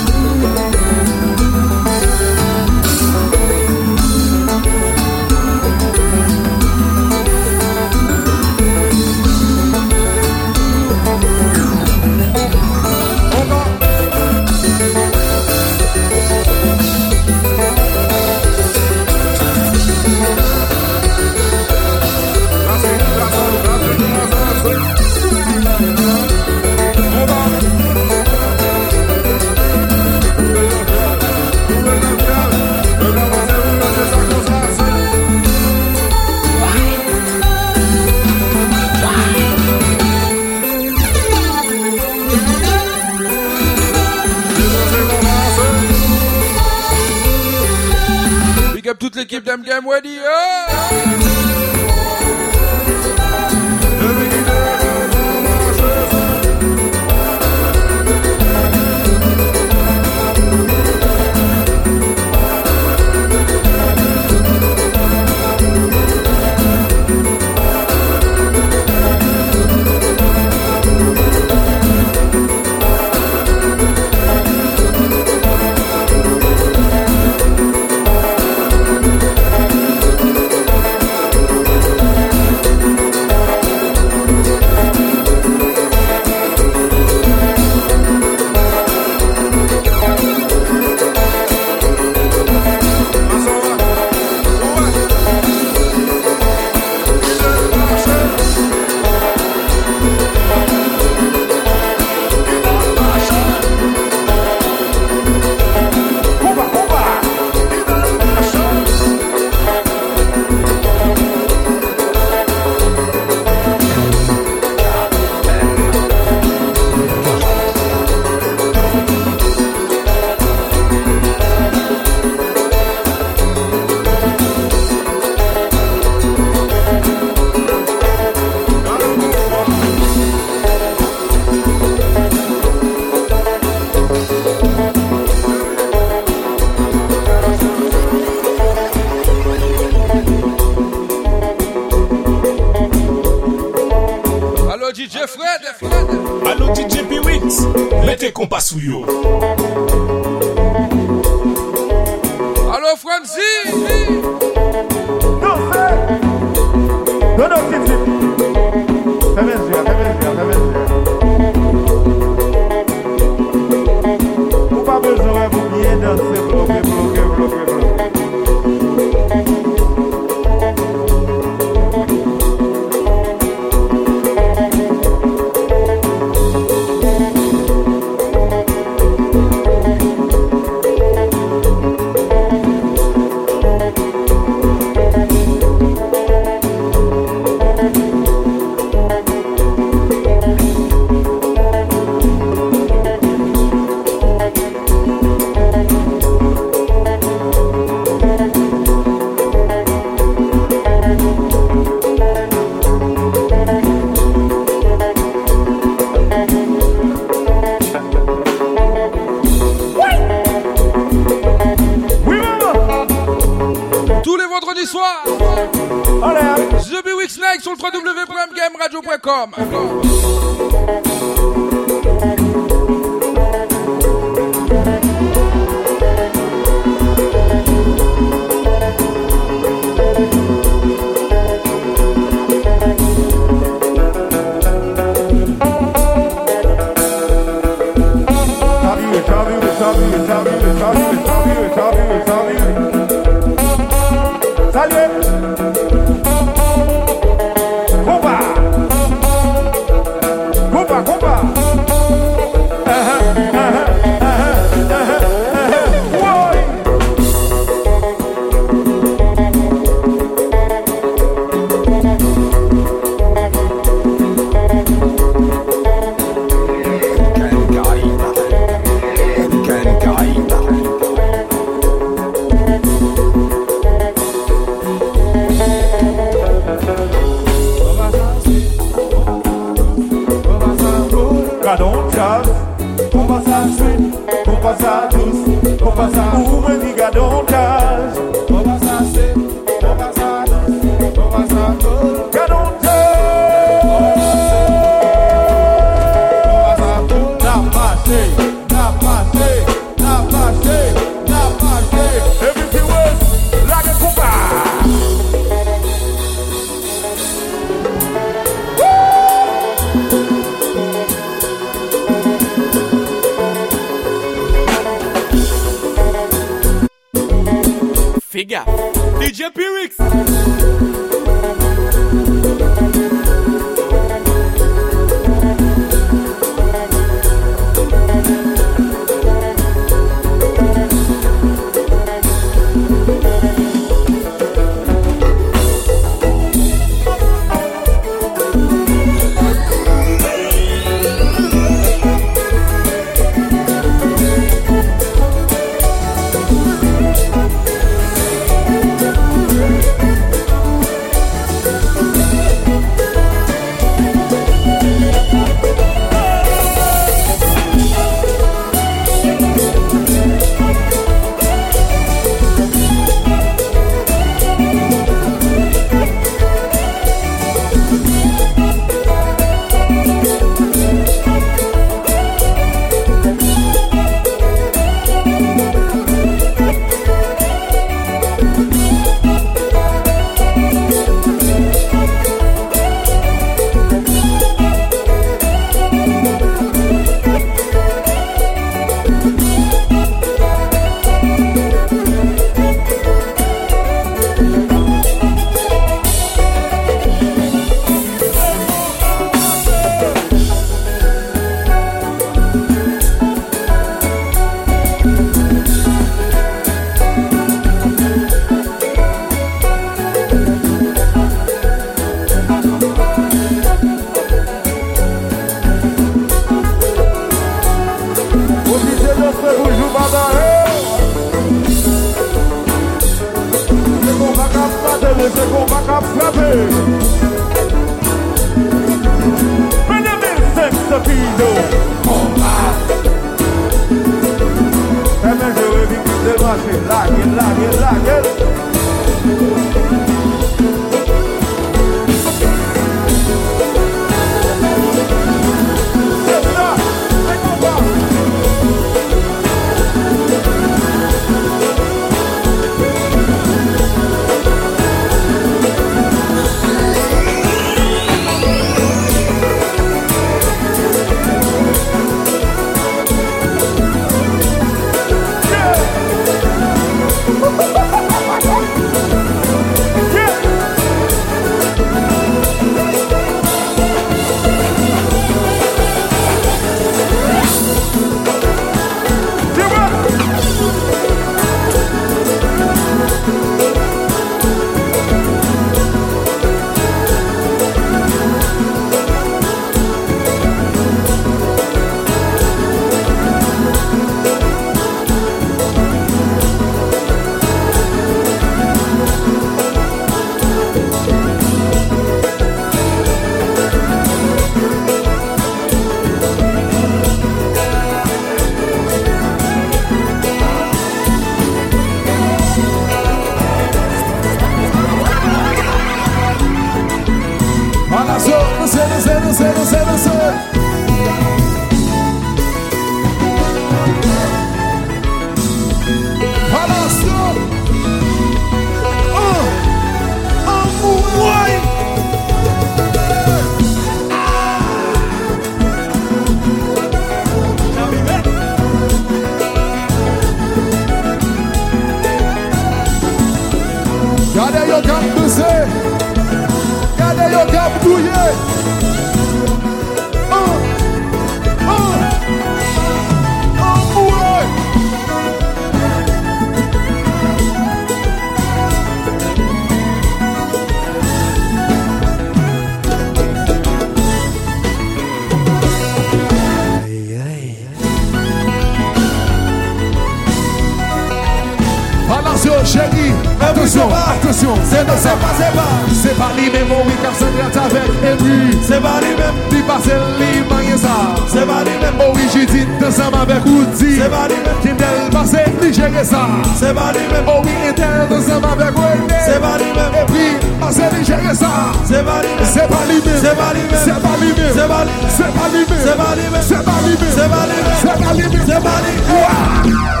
attention, attention, c'est pas, c'est pas, c'est pas. C'est pas lui-même, oui, car se gratte avec. Et puis, c'est pas lui-même, dit pas c'est lui, ça. C'est pas lui-même, oh oui, j'ai dit, ensemble avec Woody. C'est pas lui-même, qui n'est pas c'est lui, gérer ça. C'est pas lui-même, oh oui, et elle, ensemble avec Wendy. C'est pas lui-même, et puis, c'est lui, gérer ça. C'est pas lui-même, c'est pas lui-même, c'est pas lui-même, c'est pas lui-même, c'est pas lui-même, c'est pas lui-même, c'est pas lui-même, c'est pas lui-même, c'est pas lui-même, c'est pas lui-même, c'est pas lui-même.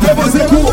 Devant ses coups,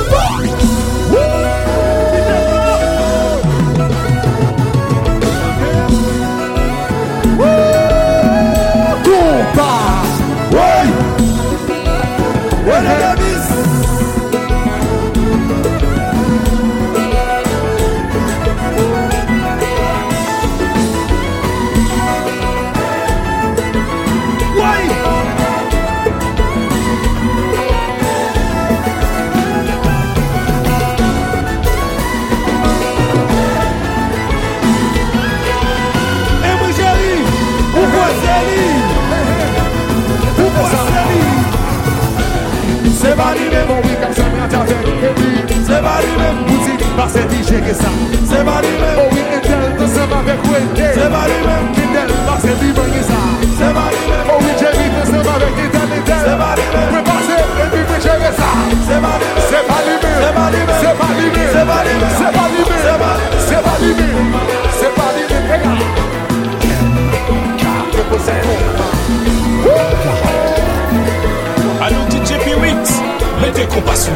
avèk evi Se ba li mèm Mouzik pa se di cheke sa Se ba li mèm Owi etel te sem avèk wète Se ba li mèm Etel pa se di bènge sa Se ba li mèm Owi chèvi te sem avèk etel etel Se ba li mèm Mwen pase evi te cheke sa Se ba li mèm Se ba li mèm Se ba li mèm Se ba li mèm Se ba li mèm Se ba li mèm Se ba li mèm Se ba li mèm Ega Ega Ega Ega Ega Mette kompasyon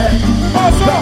Oh,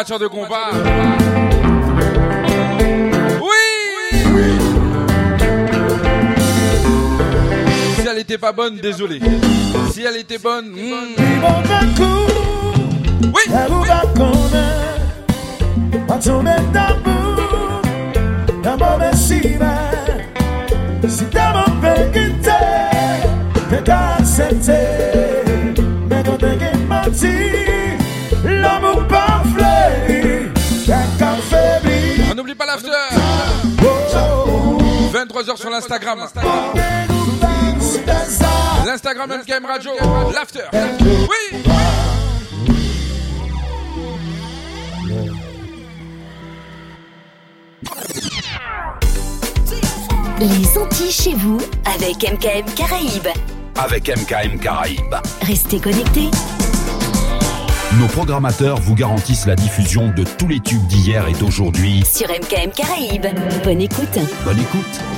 matière de combat. Oui. Si elle était pas bonne, désolé. Si elle était bonne, hmm. oui. L'amour parfait, pas l'after. 23h sur l'Instagram. L'Instagram MKM Radio. L'after. Oui. Les Antilles chez vous avec MKM Caraïbes. Avec MKM Caraïbes. Restez connectés. Nos programmateurs vous garantissent la diffusion de tous les tubes d'hier et d'aujourd'hui. Sur MKM Caraïbes. Bonne écoute. Bonne écoute.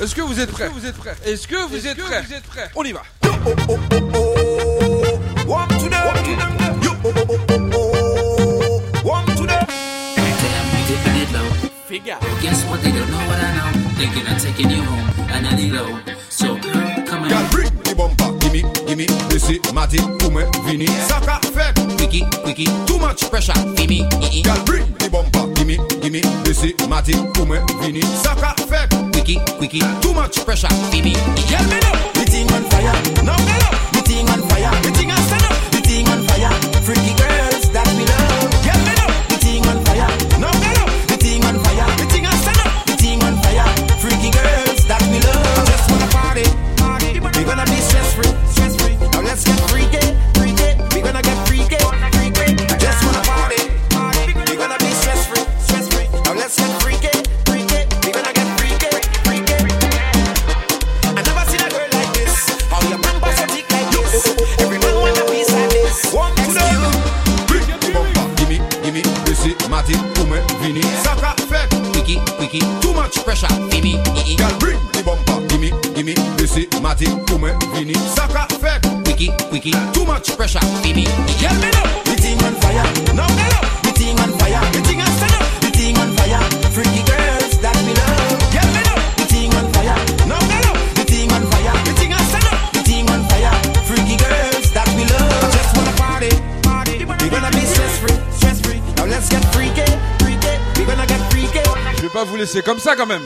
Est-ce que vous êtes prêts Vous êtes prêts? Est-ce que vous êtes prêts Vous êtes prêts? On y va. Figure. Guess what? They don't know what I know. Thinking I'm taking you home. So come bring the. Gimme. This is Matty, Kume, Vini. Saka, Too much pressure baby. automatic, ume, vini. Saka fek, wiki, wiki. Too much pressure, gimme, ii Girl bring the bumper, gimme, gimme. This is matic, ume, vini. Saka fek, wiki, wiki. Too much pressure, gimme, ii Girl me up, the thing on fire. Now get up, the thing on fire. The thing on fire, the thing on fire. Freaky girls that we love. pas vous laisser comme ça. Quand même.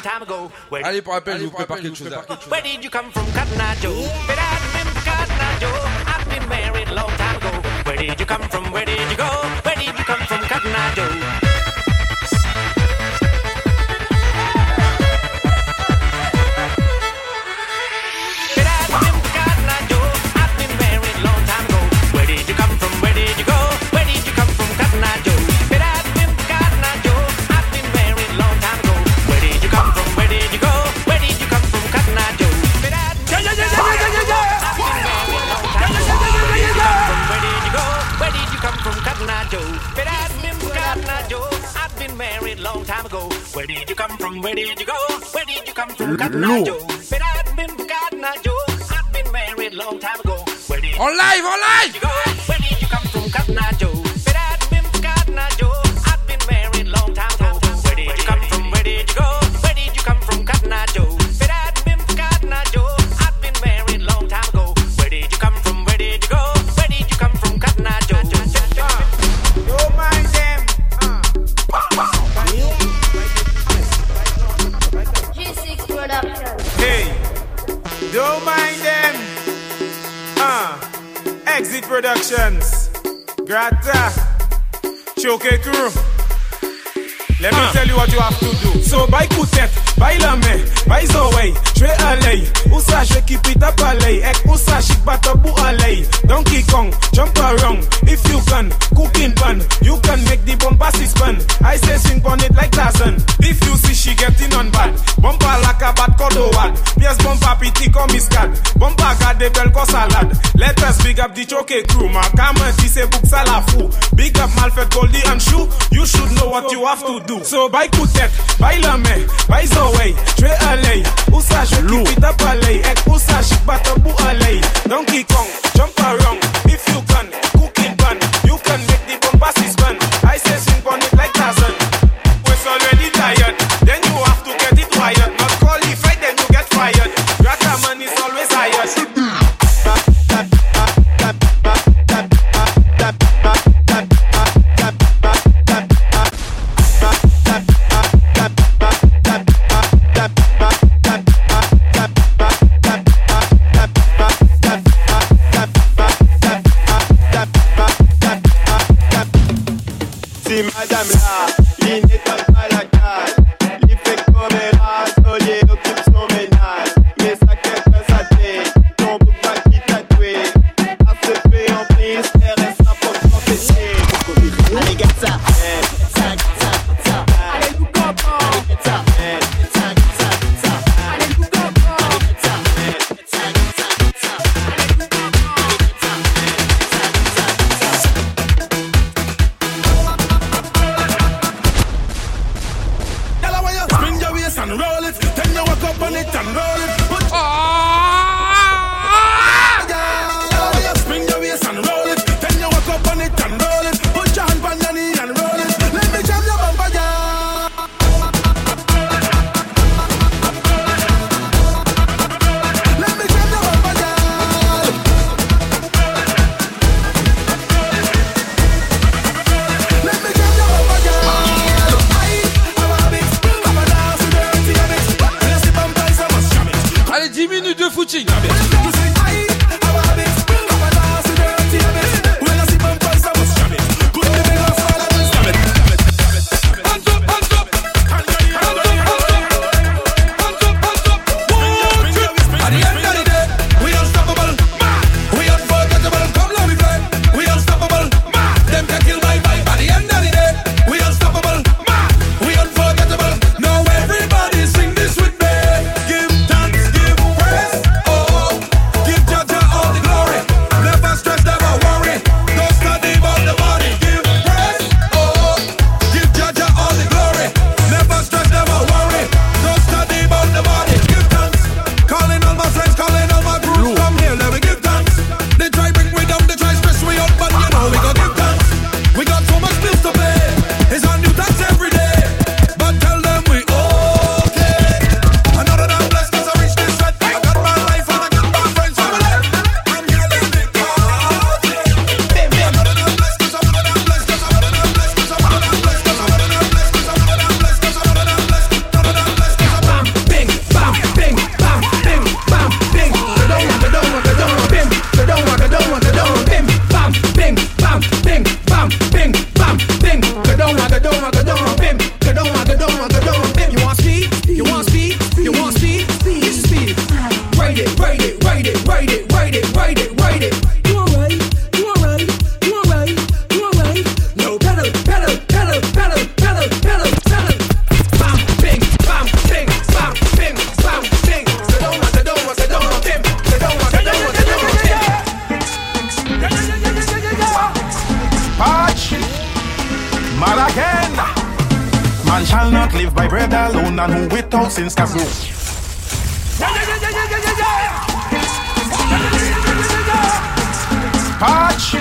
long time ago. Where Allez, pour rappel, je vous prépare quelque chose. Where did you come from, Cotton Eye Joe? But I remember Cotton Eye Joe. I've been married a long time ago. Where did you come from? Where did you go? ma Kama she say book salafou Big up malfet goldi and shoe You should know what you have to do. So bay koutet, bay lame, bay zowey Twe aley, ou sa je kipit ap aley Ek ou sa chik bat abou aley Donkey Kong, jump around if you can. Live bread alone, and who without sins cast no. Patch,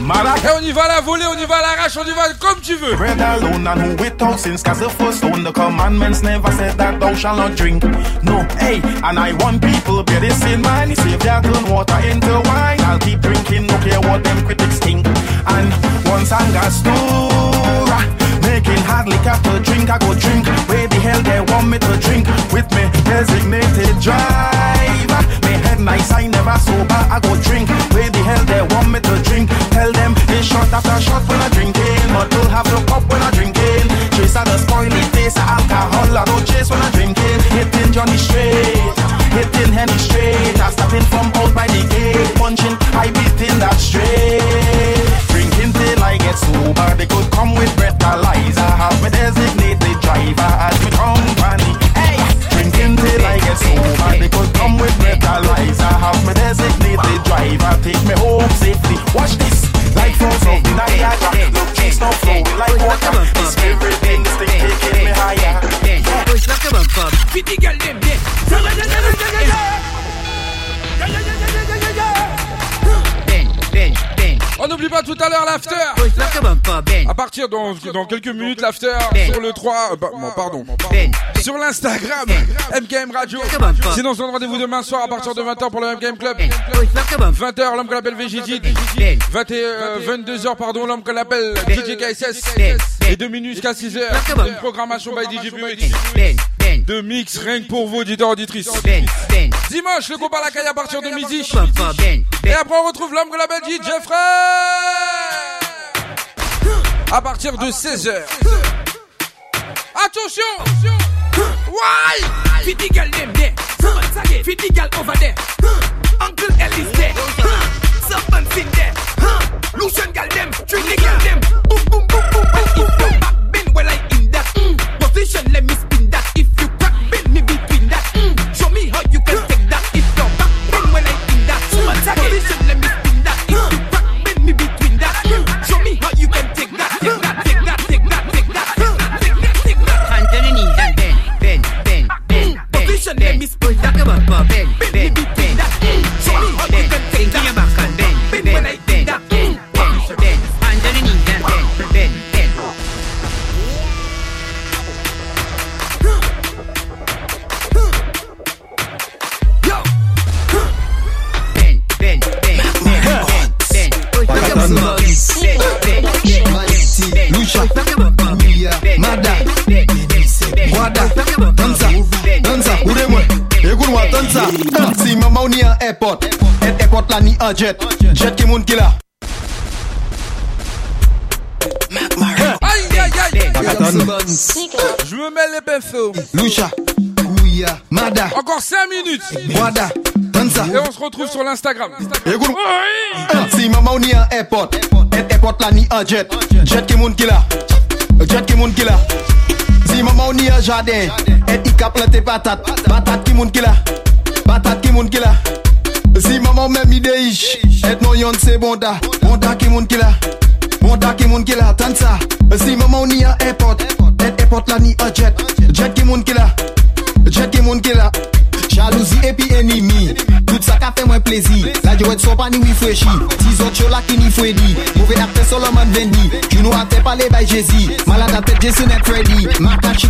mad Et eh, on y va à la volée, on y va à l'arrache, on y va comme tu veux. Bread alone and who without sins Cause the first stone the commandments never said that thou shalt not drink. No, hey, and I want people bear this in mind. The Savior turn water into wine. I'll keep drinking, no care what them critics think. And once I got store Making hard liquor to drink, I go drink. Where the hell they want me to drink? With me designated driver. Me head nice, I never sober, I go drink. Where the hell they want me to drink? Tell them it's shot after shot when I drinking But don't have no cup when I drinking Chase out the spoiling taste of alcohol. I don't chase when I drinking Hitting Johnny straight Hitting Henny straight. I stepping from out by the gate. Punching, I beating that straight. Drinking I get sober They could come with breathalyzer Have me designated driver as me company Hey, drinking till I get sober They could come with breathalyzer Have me designated driver Take me home safely Watch this like falls of the Niagara Look, it's not flowing like water It's everything, this thing taking me higher Push like a. Fit the girl them pas tout à l'heure l'after. Ben. À partir dans, dans quelques minutes l'after Ben. sur le 3 euh, bah, bon, pardon. Ben. Sur l'Instagram MKM Radio. Sinon on se donne rendez-vous demain soir à partir de 20h pour le MKM Club. Push like a bumper. 20h l'homme qu'on appelle VGG. 20 euh, 22h pardon l'homme qu'on appelle DJ KSS. Et 2 minutes jusqu'à 6h. Une programmation by DJ Buick. Ben, ben. De mix rien que pour vous auditeurs auditrices. Ben, ben. Dimanche le groupe à la caille à partir de midi. Bumper, ben. Et après on retrouve l'homme qu'on appelle DJ Frère. À partir de 16h. Attention Why? Fit the girl them there. The girl over there. Uncle Ellie's there. Someone's in there. Lucian girl them. Drink the girl them. Boom, boom, boom, boom, boom. You back bend, well I in that mm. position. Let me spin over, bend, bend, bend, bend, bend, bend, bend, back and bend, bend, bend, bend, bend, bend, under the knees and bend, bend, bend. Bend, bend, bend, bend, bend, bend, bend, Donne ça. Si maman ou ni airport, et ni jet. Jet moun. Je me mets les. Lucha. Mada. Encore 5 minutes. Wada. Et on se retrouve sur l'Instagram. Si maman ou ni un airport, et airport là ni jet. Jet qui moun. Jet qui moun. Si maman ou ni un jardin, et il cap planté patate. Patate qui moun qui là. Patate qui moun qui là. Si maman même idée et non yon c'est bonda. Bonda qui moun qui là. Bonda qui moun qui là. Tant ça. Si maman ou ni un airport, et airport là ni un jet. Jet qui moun qui là. Jet qui moun qui là. Jalousie et puis ennemi Fait moins plaisir. La de son pas ni autres choses là qui ni fouedi Mauvais acteur Solomon Vendi as fait parler by Jay-Z Malade tête Jason et Freddy.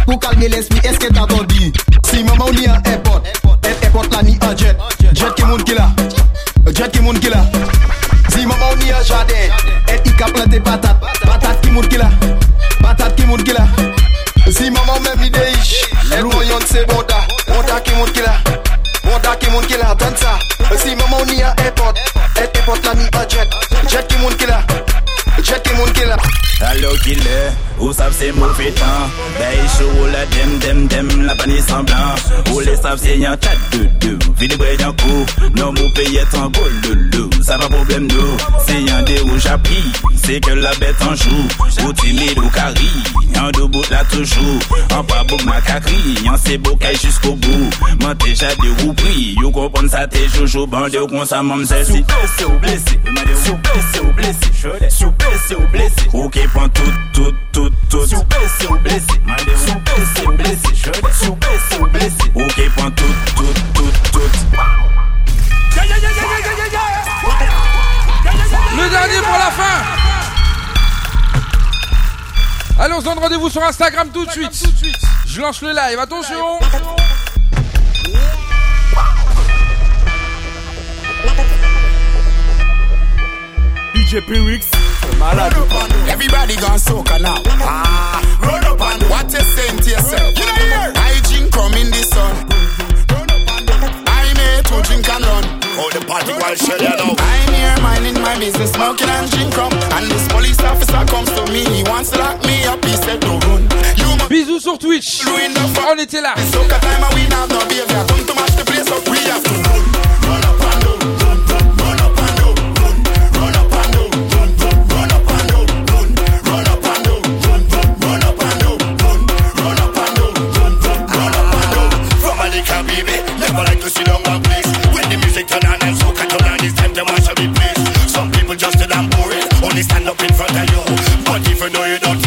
Pour calmer l'esprit. Est-ce que t'as entendu? Si maman ou ni un airport. Et airport là ni un jet. Jet qui moun qui là? Jet qui moun qui là? Si maman ou ni un jardin. Et il cap planté patate. Patate qui moun qui là? Patate qui moun qui là? Si maman idée ish Et out on the budget. Jet ki moun ki la là Allo killer, ou savent c'est mauvais temps Bay chaud la dem dem dem la panier semblant Ou les savent c'est y'en tas de deux Vide bré d'un coup, non mon pays est en bol de loup Ça pas problème nous, c'est des rouges à prix C'est que la bête en joue, ou timide ou carry Y'en deux bouts là toujours, en pas beau ma cacri Y'en c'est beau jusqu'au bout, m'en déjà des roues pris You comprends ça t'es joujou, bandé ou qu'on m'en c'est si blessé ou blessé, sous blessé ou blessé, sous blessé ou blessé Ok prends tout, tout, tout, tout. Sous blessé. Ou blessé, sous blessé ou blessé, sous blessé. ou blessé Ok prends tout, tout, tout, tout Le dernier pour la fin. Allez, on se donne rendez-vous sur Instagram tout de suite. Je lance le live, attention. DJ Pyrix, malade. Everybody gone soca now. Ah, run up and what you saying to yourself? You know here. I drink come in the sun. I made to drink and run. Oh, the party while shell you know. I'm here minding my business, smoking and drink rum. And this police officer comes to me. He wants to lock me up. He said, no run. You Bisous sur Twitch. On était là. soca time and we have no behavior. Come to match the place up. We have to run. Run up never like to sit down one place. When the music turn on and soca turn on, it's time to mash up the place. Some people just too damn boring, only stand up in front of you. But if you know you don't,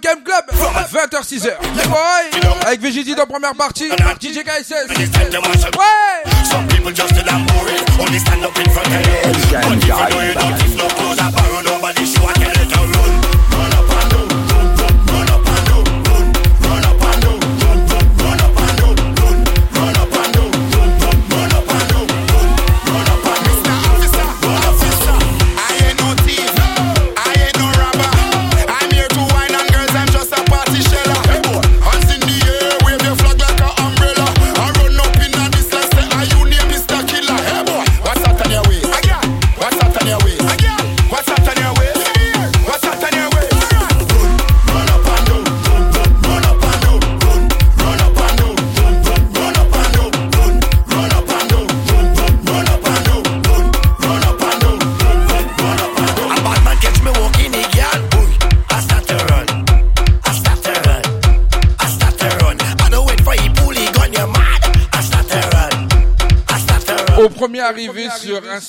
Game Club, 20h, 6h. Avec VGD dans première partie, DJ KSS. Ouais!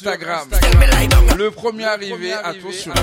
Instagram. Le premier arrivé, attention.